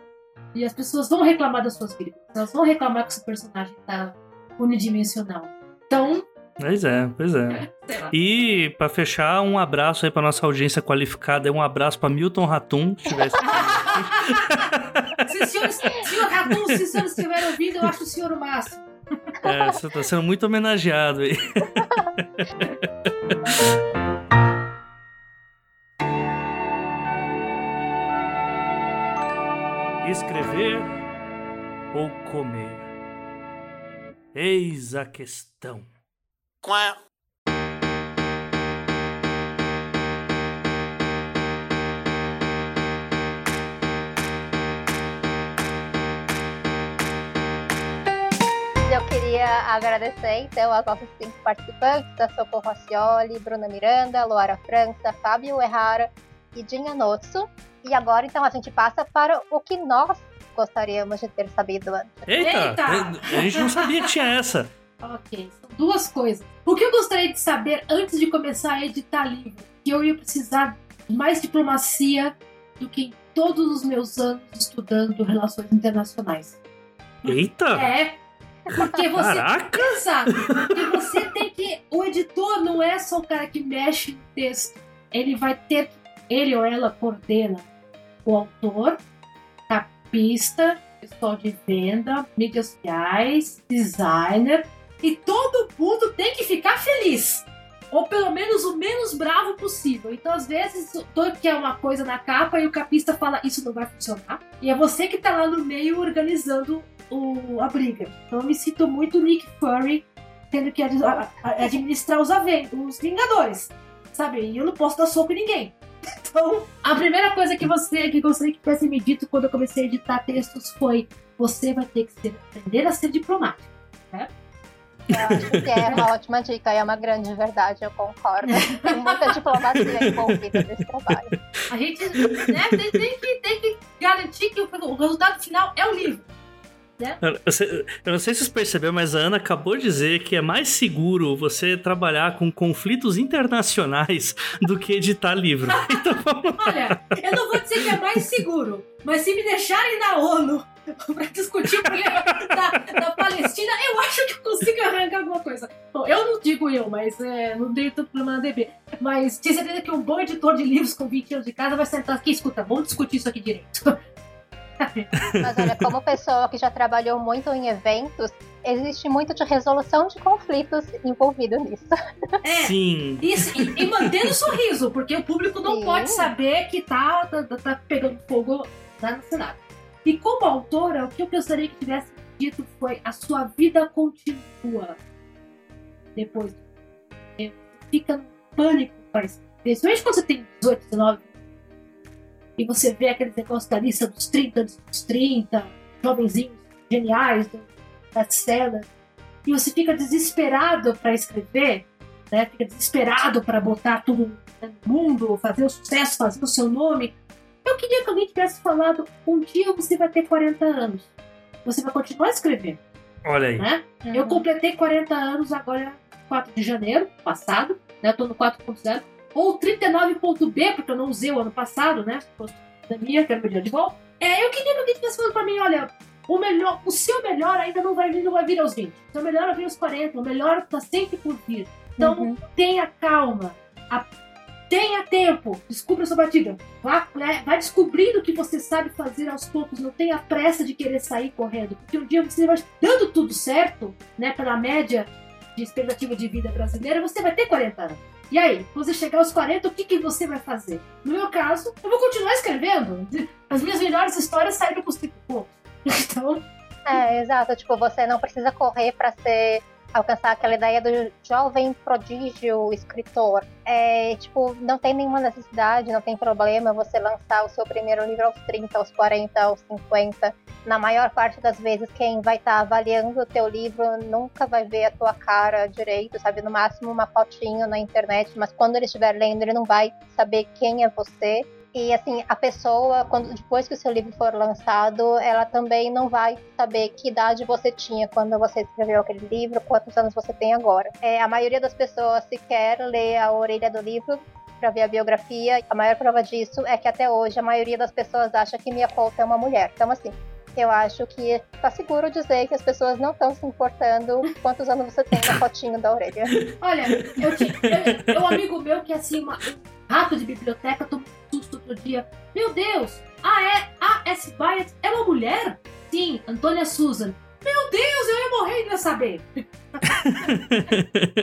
E as pessoas vão reclamar das suas vírgulas. Elas vão reclamar que o seu personagem tá unidimensional. Então, Pois é, pois é. *laughs* E pra fechar, um abraço aí pra nossa audiência qualificada. Um abraço pra Milton Ratum, se tivesse. *laughs* Se o senhor, senhor Ratum, se o senhor estiver ouvindo, eu acho o senhor o máximo. é, você tá sendo muito homenageado aí. *laughs* Escrever ou comer? Eis a questão. Eu queria agradecer, então, aos nossos cinco participantes, a Socorro Acioli, Bruna Miranda, Luara França, Fábio Errara e Dinha Notsu. E agora, então, a gente passa para o que nós gostaríamos de ter sabido antes. Eita! Eita! A gente não sabia que tinha essa. *laughs* Ok, são duas coisas. O que eu gostaria de saber antes de começar a editar livro? Que eu ia precisar de mais diplomacia do que em todos os meus anos estudando relações internacionais. Eita! É, porque você. Caraca! Exato, porque você tem que. O editor não é só o cara que mexe no texto. Ele vai ter. Ele ou ela coordena o autor, capista, pessoal de venda, mídias sociais, designer. E todo mundo tem que ficar feliz. Ou pelo menos o menos bravo possível. Então, às vezes, autor quer uma coisa na capa e o capista fala: Isso não vai funcionar. E é você que tá lá no meio organizando o- a briga. Então, eu me sinto muito Nick Fury tendo que administrar os, aven os Vingadores. Sabe? E eu não posso dar soco em ninguém. *laughs* Então, a primeira coisa que você que gostaria que tivesse me dito quando eu comecei a editar textos foi: você vai ter que ser- aprender a ser diplomático. Eu acho que é uma *laughs* ótima dica e é uma grande verdade, eu concordo. Tem muita diplomacia envolvida nesse trabalho. A gente né, tem, tem que, tem que garantir que o, o resultado final é o livro. Né? Eu, não sei se vocês perceberam, mas a Ana acabou de dizer que é mais seguro você trabalhar com conflitos internacionais *laughs* do que editar livro. *laughs* Então, Olha, eu não vou dizer que é mais seguro, mas se me deixarem na ONU *laughs* pra discutir o problema da, da, Palestina, eu acho que eu consigo arrancar alguma coisa. Bom, eu não digo eu, mas é, não dei tanto problema na DB. Mas tinha certeza que um bom editor de livros com 20 anos de casa vai sentar aqui, escuta, vamos discutir isso aqui direito. *laughs* Mas olha, como pessoa que já trabalhou muito em eventos, existe muito de resolução de conflitos envolvido nisso. É, Sim. E, e, e mantendo o sorriso, porque o público não Sim. pode saber que tá, tá, tá pegando fogo lá no cenário. E como autora, o que eu gostaria que tivesse dito foi a sua vida continua depois. Fica no pânico, parece. Principalmente quando você tem 18, 19 e você vê aquele negócio da lista dos 30, dos 30, jovenzinhos geniais, do best-seller, e você fica desesperado para escrever, né? Fica desesperado para botar tudo no mundo, fazer o sucesso, fazer o seu nome. Eu queria que alguém tivesse falado: um dia você vai ter 40 anos. Você vai continuar escrevendo, Olha aí. né? Eu completei 40 anos agora, 4 de janeiro passado, né? Eu tô no 4.0. Ou 39.b, porque eu não usei o ano passado, né? Da pandemia, quero meu de volta. É, eu queria que alguém tivesse falando pra mim, olha, o melhor, o seu melhor ainda não vai vir, não vai vir aos 20. O seu melhor vai vir aos 40, o melhor tá sempre por vir. Então, Uhum. tenha calma. A- tenha tempo. Descubra sua batida. Vá, né, vai descobrindo o que você sabe fazer aos poucos. Não tenha pressa de querer sair correndo. Porque um dia você vai dando tudo certo, né? Pela média de expectativa de vida brasileira, você vai ter 40 anos. E aí, quando você chegar aos 40, o que, que você vai fazer? No meu caso, eu vou continuar escrevendo. As minhas melhores histórias saíram com os 30 e poucos. Então, É, exato. Tipo, você não precisa correr para ser alcançar aquela ideia do jovem prodígio escritor. É, tipo, não tem nenhuma necessidade, não tem problema você lançar o seu primeiro livro aos 30, aos 40, aos 50. Na maior parte das vezes, quem vai estar avaliando o teu livro nunca vai ver a tua cara direito, sabe? No máximo uma fotinho na internet, mas quando ele estiver lendo, ele não vai saber quem é você. E assim, a pessoa, quando depois que o seu livro for lançado, ela também não vai saber que idade você tinha quando você escreveu aquele livro, quantos anos você tem agora. É, a maioria das pessoas sequer lê a orelha do livro para ver a biografia. A maior prova disso é que até hoje a maioria das pessoas acha que Mia Couto é uma mulher. Então assim, eu acho que tá seguro dizer que as pessoas não estão se importando quantos anos você tem na fotinho da orelha. olha, eu tinha eu, um amigo meu que é assim, uma, um rato de biblioteca, outro dia. Meu Deus! A, e, a S. Byatt é uma mulher? Sim, Antônia Susan. Meu Deus, eu ia morrer e não ia saber. *laughs*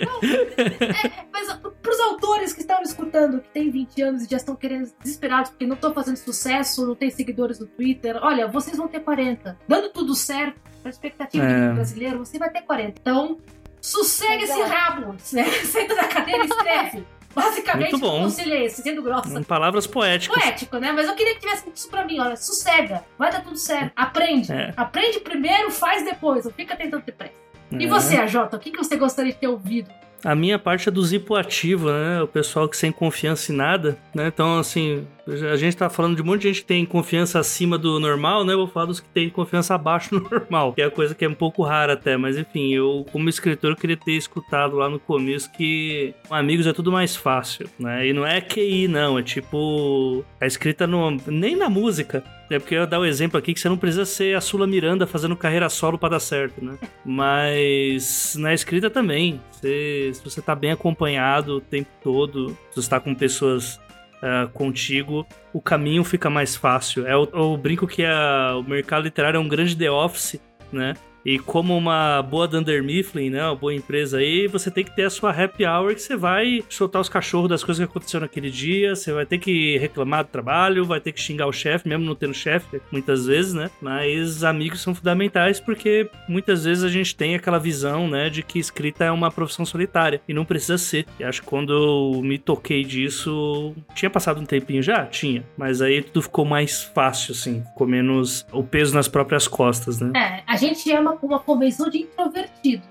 Não, é, é, mas pros autores que estão escutando, que têm 20 anos e já estão querendo desesperados porque não estão fazendo sucesso, não tem seguidores no Twitter, olha, vocês vão ter 40. Dando tudo certo, a expectativa É. do brasileiro, você vai ter 40. Então, sossega esse Exato. rabo, né? *laughs* Senta da cadeira e escreve. Basicamente, Muito bom. o conselho é esse, sendo grossa. Em palavras poéticas. Poético, né? Mas eu queria que tivesse isso pra mim, olha, sossega, vai dar tudo certo, aprende. É. Aprende primeiro, faz depois, não fica tentando ter pressa. E É. você, AJ, o que, que você gostaria de ter ouvido? A minha parte é do zipo ativo, né? O pessoal que sem confiança em nada, né? Então, assim, a gente tá falando de um monte de gente que tem confiança acima do normal, né? Eu vou falar dos que tem confiança abaixo do *laughs* normal, que é a coisa que é um pouco rara até, mas enfim, eu, como escritor, queria ter escutado lá no começo que com amigos é tudo mais fácil, né? E não é QI, não, é tipo. A escrita no, nem na música. É porque eu ia dar o exemplo aqui que você não precisa ser a Sula Miranda fazendo carreira solo pra dar certo, né? Mas na escrita também. Se você tá bem acompanhado o tempo todo, se você tá com pessoas ah, contigo, o caminho fica mais fácil. É o, eu brinco que a- o mercado literário é um grande The Office, né? E como uma boa Dunder Mifflin, né? Uma boa empresa aí, você tem que ter a sua happy hour que você vai soltar os cachorros das coisas que aconteceram naquele dia, você vai ter que reclamar do trabalho, vai ter que xingar o chefe, mesmo não tendo chefe, muitas vezes, né? Mas amigos são fundamentais porque muitas vezes a gente tem aquela visão, né, de que escrita é uma profissão solitária e não precisa ser. E acho que quando eu me toquei disso, tinha passado um tempinho já? Tinha. Mas aí tudo ficou mais fácil, assim, ficou menos o peso nas próprias costas, né? É, a gente é uma, uma convenção de introvertido.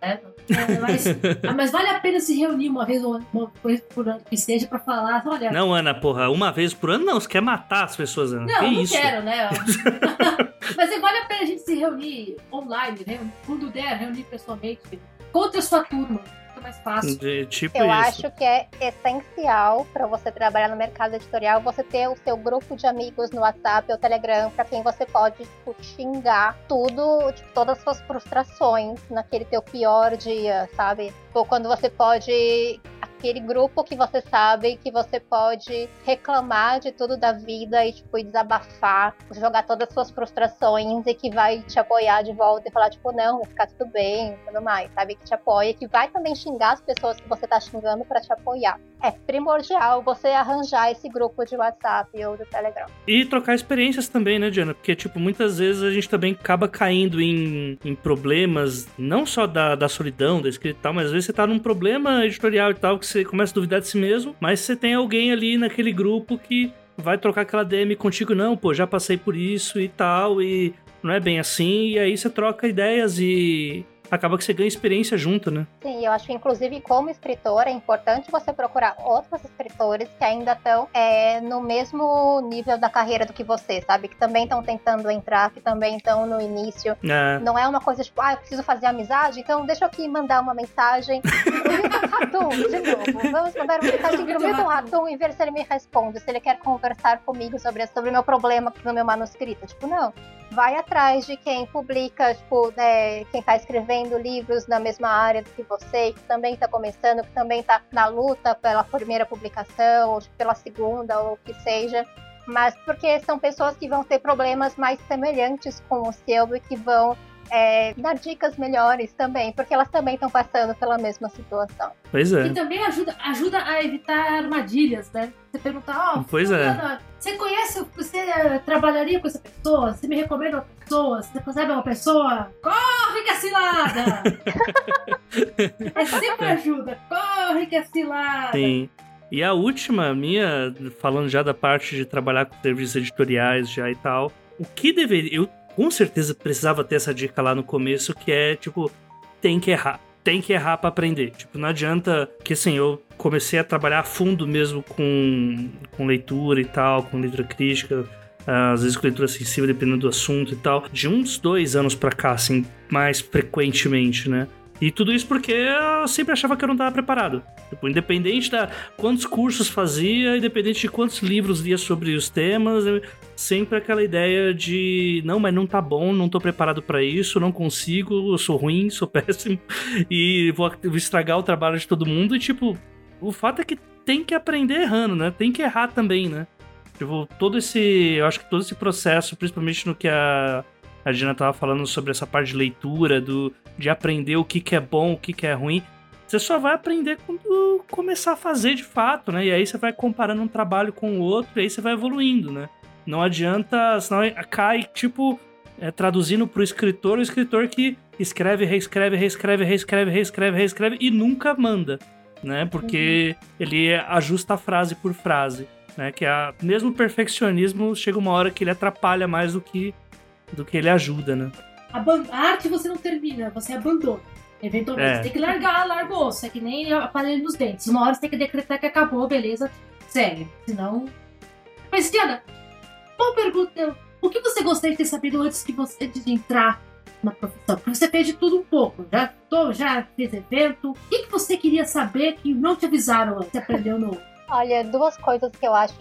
né? É, mas, *laughs* ah, mas vale a pena se reunir uma vez, uma, uma vez por ano que seja pra falar, olha. Não, Ana, porra, uma vez por ano não, você quer matar as pessoas, Ana. Não, que não isso? quero, né? *laughs* *laughs* mas vale a pena a gente se reunir online, né? Quando der, reunir pessoalmente. Contra a sua turma. Mais fácil. De- tipo Eu isso. acho que é essencial para você trabalhar no mercado editorial você ter o seu grupo de amigos no WhatsApp ou Telegram para quem você pode tipo, xingar tudo, tipo, todas as suas frustrações naquele teu pior dia, sabe? Ou quando você pode aquele grupo que você sabe que você pode reclamar de tudo da vida e tipo desabafar, jogar todas as suas frustrações e que vai te apoiar de volta e falar tipo não, vai ficar tudo bem, tudo mais, sabe? Que te apoia, que vai também xingar as pessoas que você tá xingando para te apoiar. É primordial você arranjar esse grupo de WhatsApp ou do Telegram. E trocar experiências também, né, Diana? Porque, tipo, muitas vezes a gente também acaba caindo em, em problemas, não só da, da solidão, da escrita e tal, mas às vezes você tá num problema editorial e tal, que você começa a duvidar de si mesmo, mas você tem alguém ali naquele grupo que vai trocar aquela DM contigo, não, pô, já passei por isso e tal, e não é bem assim, e aí você troca ideias e acaba que você ganha experiência junto, né? Sim, eu acho que inclusive como escritora é importante você procurar outros escritores que ainda estão é, no mesmo nível da carreira do que você, sabe? Que também estão tentando entrar, que também estão no início. É, Não é uma coisa tipo, ah, eu preciso fazer amizade, então deixa eu aqui mandar uma mensagem *laughs* Ratum, de novo. Vamos mandar uma mensagem pro Milton Ratum e ver se ele me responde, se ele quer conversar comigo sobre, sobre o meu problema no meu manuscrito. Tipo, não. Vai atrás de quem publica, tipo, né, quem tá escrevendo livros na mesma área do que você, que também tá começando, que também tá na luta pela primeira publicação, ou pela segunda, ou o que seja mas porque são pessoas que vão ter problemas mais semelhantes com o seu e que vão é, dar dicas melhores também, porque elas também estão passando pela mesma situação. pois é. E também ajuda, ajuda a evitar armadilhas, né? Você perguntar, ó, Pois é. você conhece, você eh, trabalharia com essa pessoa? Você me recomenda uma pessoa? Você sabe uma pessoa? Corre que é cilada! *laughs* é sempre ajuda, corre que é cilada! Sim. E a última minha, falando já da parte de trabalhar com serviços editoriais já e tal, o que deveria. Eu com certeza precisava ter essa dica lá no começo, que é tipo, tem que errar. Tem que errar pra aprender. Tipo, não adianta que assim, eu comecei a trabalhar a fundo mesmo com, com leitura e tal, com leitura crítica, às vezes com leitura sensível, dependendo do assunto e tal, de uns dois anos pra cá, assim, mais frequentemente, né? E tudo isso porque eu sempre achava que eu não estava preparado. Tipo, independente da quantos cursos fazia, independente de quantos livros lia sobre os temas, sempre aquela ideia de não, mas não tá bom, não tô preparado para isso, não consigo, eu sou ruim, sou *laughs* péssimo e vou, vou estragar o trabalho de todo mundo. E tipo, o fato é que tem que aprender errando, né? Tem que errar também, né? Tipo, todo esse, eu acho que todo esse processo, principalmente no que a a Diana tava falando sobre essa parte de leitura, do, de aprender o que, que é bom, o que, que é ruim. Você só vai aprender quando começar a fazer de fato, né? E aí você vai comparando um trabalho com o outro, e aí você vai evoluindo, né? Não adianta, senão cai, tipo, é, traduzindo pro escritor, o escritor que escreve, reescreve, reescreve, reescreve, reescreve, reescreve e nunca manda, né? Porque ele ajusta a frase por frase, né? Que a, mesmo o perfeccionismo chega uma hora que ele atrapalha mais do que do que ele ajuda, né? Aban- A arte você não termina, você abandona. Eventualmente, É. você tem que largar, larga o osso. É que nem aparelho nos dentes. Uma hora você tem que decretar que acabou, beleza, segue. Senão. Mas, Diana, uma pergunta. O que você gostaria de ter sabido antes de você de entrar na profissão? Porque você fez de tudo um pouco. Já, tô, já fez evento. O que, que você queria saber que não te avisaram antes? Você aprendeu no. *laughs* Olha, duas coisas que eu acho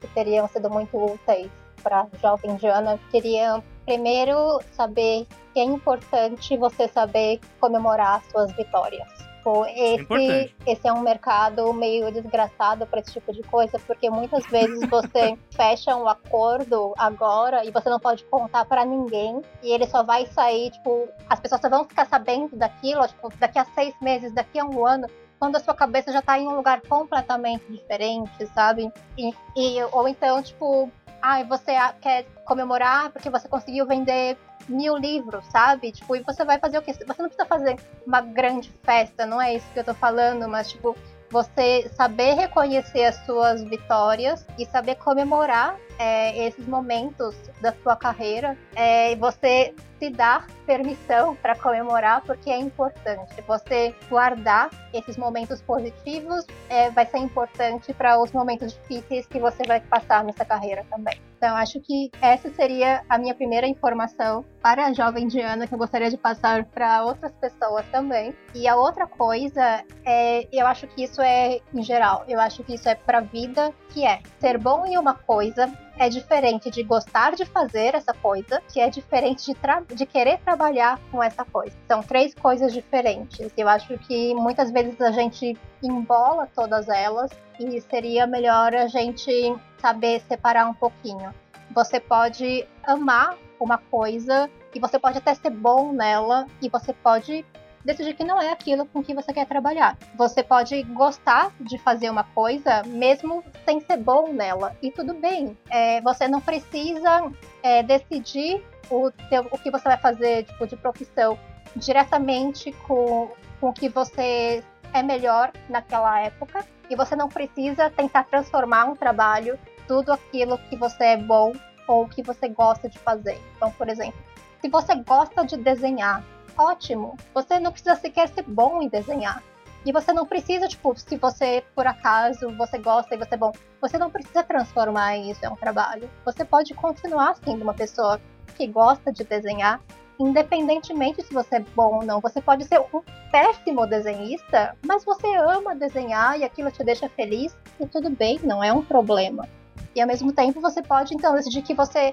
que teriam sido muito úteis para jovem Diana seriam, primeiro, saber que é importante você saber comemorar suas vitórias. Tipo, esse, importante. esse é um mercado meio desgraçado para esse tipo de coisa, porque muitas vezes você *laughs* fecha um acordo agora e você não pode contar para ninguém e ele só vai sair, tipo, as pessoas só vão ficar sabendo daquilo, tipo, daqui a seis meses, daqui a um ano, quando a sua cabeça já tá em um lugar completamente diferente, sabe? E, e- ou então, tipo, ai, você quer comemorar porque você conseguiu vender mil livros, sabe? Tipo, e você vai fazer o quê? Você não precisa fazer uma grande festa, não é isso que eu tô falando, mas tipo, você saber reconhecer as suas vitórias e saber comemorar é, esses momentos da sua carreira é, e você se dar permissão para comemorar, porque é importante. Você guardar esses momentos positivos é, vai ser importante para os momentos difíceis que você vai passar nessa carreira também. Então, acho que essa seria a minha primeira informação para a jovem Diana que eu gostaria de passar para outras pessoas também. E a outra coisa é, eu acho que isso é em geral, eu acho que isso é para a vida, que é ser bom em uma coisa é diferente de gostar de fazer essa coisa, que é diferente de, de querer trabalhar com essa coisa. São três coisas diferentes. Eu acho que muitas vezes a gente embola todas elas e seria melhor a gente saber separar um pouquinho. Você pode amar uma coisa e você pode até ser bom nela e você pode decidir que não é aquilo com que você quer trabalhar. Você pode gostar de fazer uma coisa mesmo sem ser bom nela e tudo bem. É, você não precisa é, decidir o, teu, o que você vai fazer tipo, de profissão diretamente com, com o que você é melhor naquela época e você não precisa tentar transformar um trabalho tudo aquilo que você é bom ou que você gosta de fazer. Então, por exemplo, se você gosta de desenhar, ótimo. Você não precisa sequer ser bom em desenhar. E você não precisa, tipo, se você, por acaso, você gosta e você é bom, você não precisa transformar isso em um trabalho. Você pode continuar sendo uma pessoa que gosta de desenhar, independentemente se você é bom ou não. Você pode ser um péssimo desenhista, mas você ama desenhar e aquilo te deixa feliz, e tudo bem, não é um problema. E ao mesmo tempo você pode então decidir que você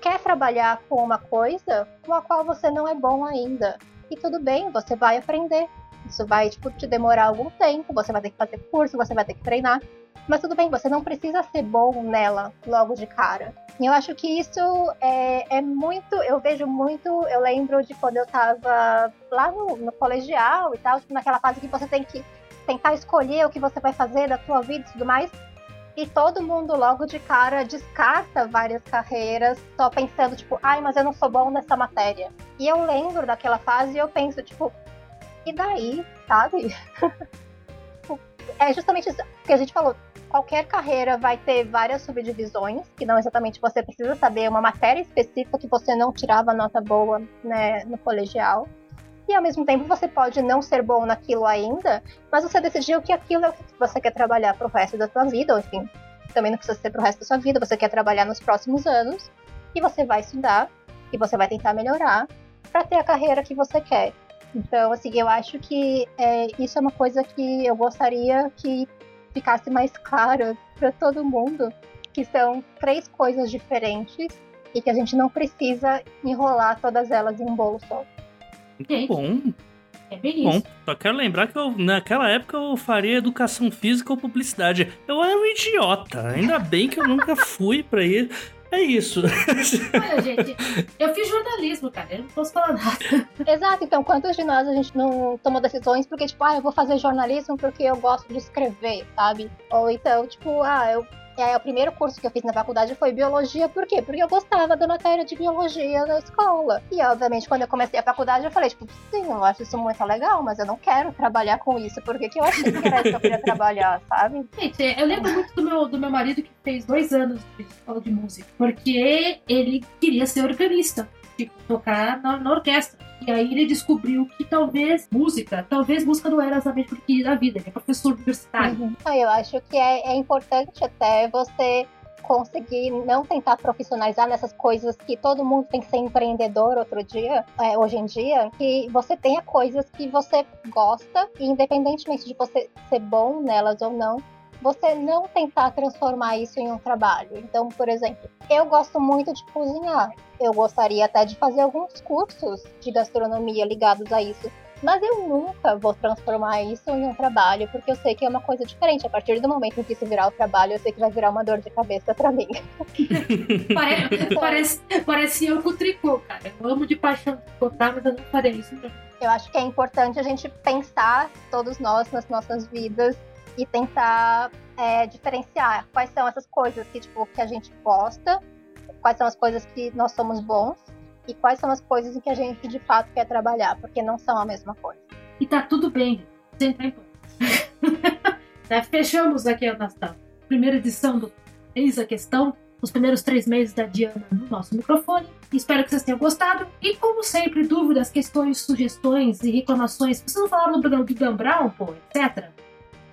quer trabalhar com uma coisa com a qual você não é bom ainda. E tudo bem, você vai aprender. Isso vai tipo, te demorar algum tempo, você vai ter que fazer curso, você vai ter que treinar. Mas tudo bem, você não precisa ser bom nela logo de cara. E eu acho que isso é, é muito. Eu vejo muito. Eu lembro de quando eu tava lá no, no colegial e tal, tipo, naquela fase que você tem que tentar escolher o que você vai fazer da sua vida e tudo mais e todo mundo logo de cara descarta várias carreiras, só pensando, tipo, ai, mas eu não sou bom nessa matéria. E eu lembro daquela fase e eu penso, tipo, e daí, sabe? *laughs* é justamente isso que a gente falou. Qualquer carreira vai ter várias subdivisões, que não exatamente você precisa saber uma matéria específica que você não tirava nota boa né, no colegial. E ao mesmo tempo você pode não ser bom naquilo ainda, mas você decidiu que aquilo é o que você quer trabalhar pro resto da sua vida, ou enfim, também não precisa ser pro resto da sua vida, você quer trabalhar nos próximos anos, e você vai estudar, e você vai tentar melhorar para ter a carreira que você quer. Então, assim, eu acho que é, isso é uma coisa que eu gostaria que ficasse mais clara para todo mundo, que são três coisas diferentes e que a gente não precisa enrolar todas elas em um bolo só. Muito bom. É bem bom. isso. Só quero lembrar que eu, naquela época eu faria educação física ou publicidade. Eu era um idiota. Ainda bem que eu nunca *laughs* fui pra ir. É isso. Olha, gente, eu fiz jornalismo, cara. Eu não posso falar nada. Exato, então quantos de nós a gente não tomou decisões porque, tipo, ah, eu vou fazer jornalismo porque eu gosto de escrever, sabe? Ou então, tipo, ah, eu e o primeiro curso que eu fiz na faculdade foi biologia, por quê? Porque eu gostava da matéria de biologia na escola. E, obviamente, quando eu comecei a faculdade, eu falei, tipo, sim, eu acho isso muito legal, mas eu não quero trabalhar com isso, porque que eu achei que era isso que eu queria trabalhar, *laughs* sabe? Gente, eu lembro muito do meu, do meu marido que fez dois anos de escola de música, porque ele queria ser organista, tipo, tocar na, na orquestra. E aí ele descobriu que talvez música, talvez música não era exatamente porque queria da vida, ele é professor universitário. Uhum. Eu acho que é, é importante até você conseguir não tentar profissionalizar nessas coisas que todo mundo tem que ser empreendedor outro dia, é, hoje em dia, que você tenha coisas que você gosta e independentemente de você ser bom nelas ou não, você não tentar transformar isso em um trabalho. Então, por exemplo, eu gosto muito de cozinhar. Eu gostaria até de fazer alguns cursos de gastronomia ligados a isso. Mas eu nunca vou transformar isso em um trabalho, porque eu sei que é uma coisa diferente. A partir do momento em que isso virar o trabalho, eu sei que vai virar uma dor de cabeça para mim. *laughs* parece, parece, parece eu com o tricô, cara. Eu amo de paixão tricotar, mas eu não farei isso. Eu acho que é importante a gente pensar, todos nós, nas nossas vidas, e tentar é, diferenciar quais são essas coisas que, tipo, que a gente gosta, quais são as coisas que nós somos bons e quais são as coisas em que a gente de fato quer trabalhar, porque não são a mesma coisa. E tá tudo bem, sempre *laughs* é Fechamos aqui a nossa primeira edição do Eis a Questão. os primeiros três meses da Diana no nosso microfone. Espero que vocês tenham gostado. E como sempre, dúvidas, questões, sugestões e reclamações. Vocês não falaram do, do Brown, pô, etc.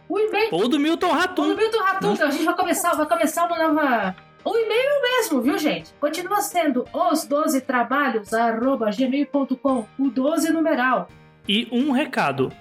O e-mail. Ou do Milton Ratum. Ou do Milton Ratum, então a gente vai começar, vai começar uma nova. O e-mail é o mesmo, viu, gente? Continua sendo os 12 trabalhos, arroba gmail.com, o 12 numeral. E um recado.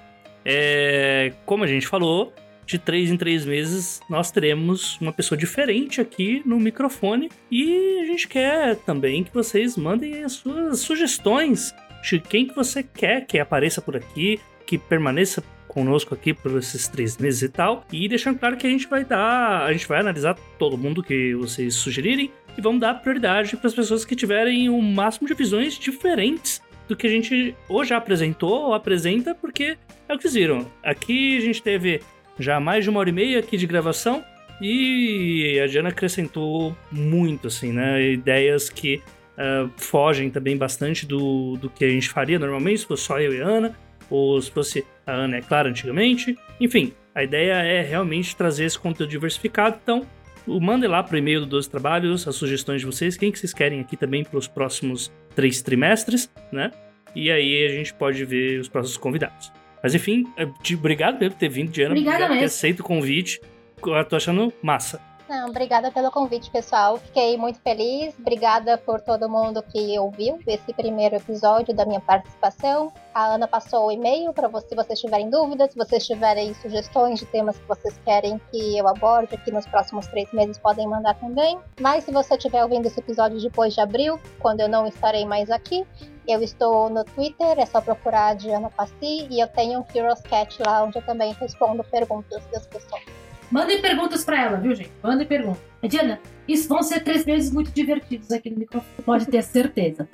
É, como a gente falou, de três em três meses nós teremos uma pessoa diferente aqui no microfone e a gente quer também que vocês mandem as suas sugestões de quem que você quer que apareça por aqui, que permaneça conosco aqui por esses três meses e tal. E deixando claro que a gente vai dar, a gente vai analisar todo mundo que vocês sugerirem e vamos dar prioridade para as pessoas que tiverem o máximo de visões diferentes do que a gente ou já apresentou ou apresenta, porque é o que vocês viram. Aqui a gente teve já mais de uma hora e meia aqui de gravação e a Diana acrescentou muito, assim, né? Ideias que uh, fogem também bastante do, do que a gente faria normalmente, se fosse só eu e Ana, ou se fosse a Ana, é claro, antigamente. Enfim, a ideia é realmente trazer esse conteúdo diversificado, então mandem lá para o e-mail do 12 Trabalhos as sugestões de vocês, quem que vocês querem aqui também para os próximos três trimestres, né? E aí a gente pode ver os próximos convidados. Mas enfim, é, obrigado mesmo por ter vindo, Diana. Obrigada por ter aceito o convite. Eu tô achando massa. Não, obrigada pelo convite, pessoal. Fiquei muito feliz. Obrigada por todo mundo que ouviu esse primeiro episódio da minha participação. A Ana passou o e-mail para você, se vocês tiverem dúvidas, se vocês tiverem sugestões de temas que vocês querem que eu aborde aqui nos próximos três meses, podem mandar também. Mas se você estiver ouvindo esse episódio depois de abril, quando eu não estarei mais aqui, eu estou no Twitter, é só procurar Diana Passi, e eu tenho um Curious Cat lá, onde eu também respondo perguntas das pessoas. Mandem perguntas para ela, viu, gente? Mandem perguntas. Diana, isso vão ser três meses muito divertidos aqui no microfone, pode ter certeza.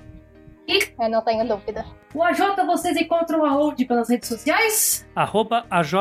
E eu não tenho dúvida. O AJ vocês encontram aonde pelas redes sociais? Arroba AJ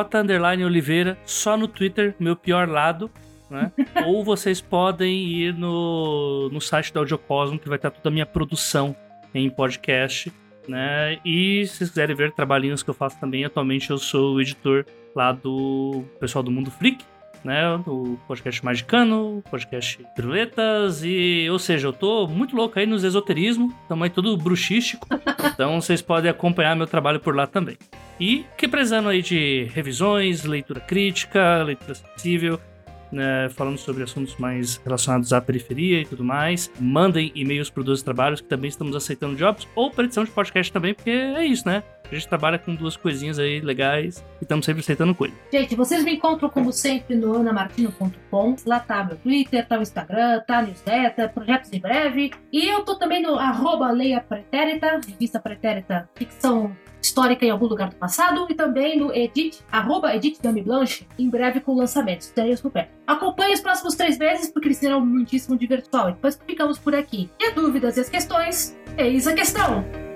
Oliveira, só no Twitter, meu pior lado. Né? *laughs* Ou vocês podem ir no, no site da Audiocosmo, que vai estar toda a minha produção em podcast, né? E se vocês quiserem ver trabalhinhos que eu faço também, atualmente eu sou o editor lá do pessoal do Mundo Freak, né? O podcast Magicano, podcast Piruletas e, ou seja, eu tô muito louco aí nos esoterismo, também tudo bruxístico. *laughs* então vocês podem acompanhar meu trabalho por lá também. E que prezando aí de revisões, leitura crítica, leitura sensível, né, falando sobre assuntos mais relacionados à periferia e tudo mais. Mandem e-mails para 12 Trabalhos, que também estamos aceitando jobs, ou para edição de podcast também, porque é isso, né? A gente trabalha com duas coisinhas aí legais e estamos sempre aceitando coisa. Gente, vocês me encontram como sempre no anamartino.com. Lá tá meu Twitter, tá o Instagram, tá newsletter, projetos em breve. E eu tô também no arroba Leia Pretérita, revista Pretérita, ficção histórica em algum lugar do passado e também no Edit, arroba Edit Blanche, em breve com lançamentos. Teremos por perto. Acompanhe os próximos três meses porque eles serão muitíssimo divertidos. Depois ficamos por aqui. E as dúvidas e as questões, eis a questão!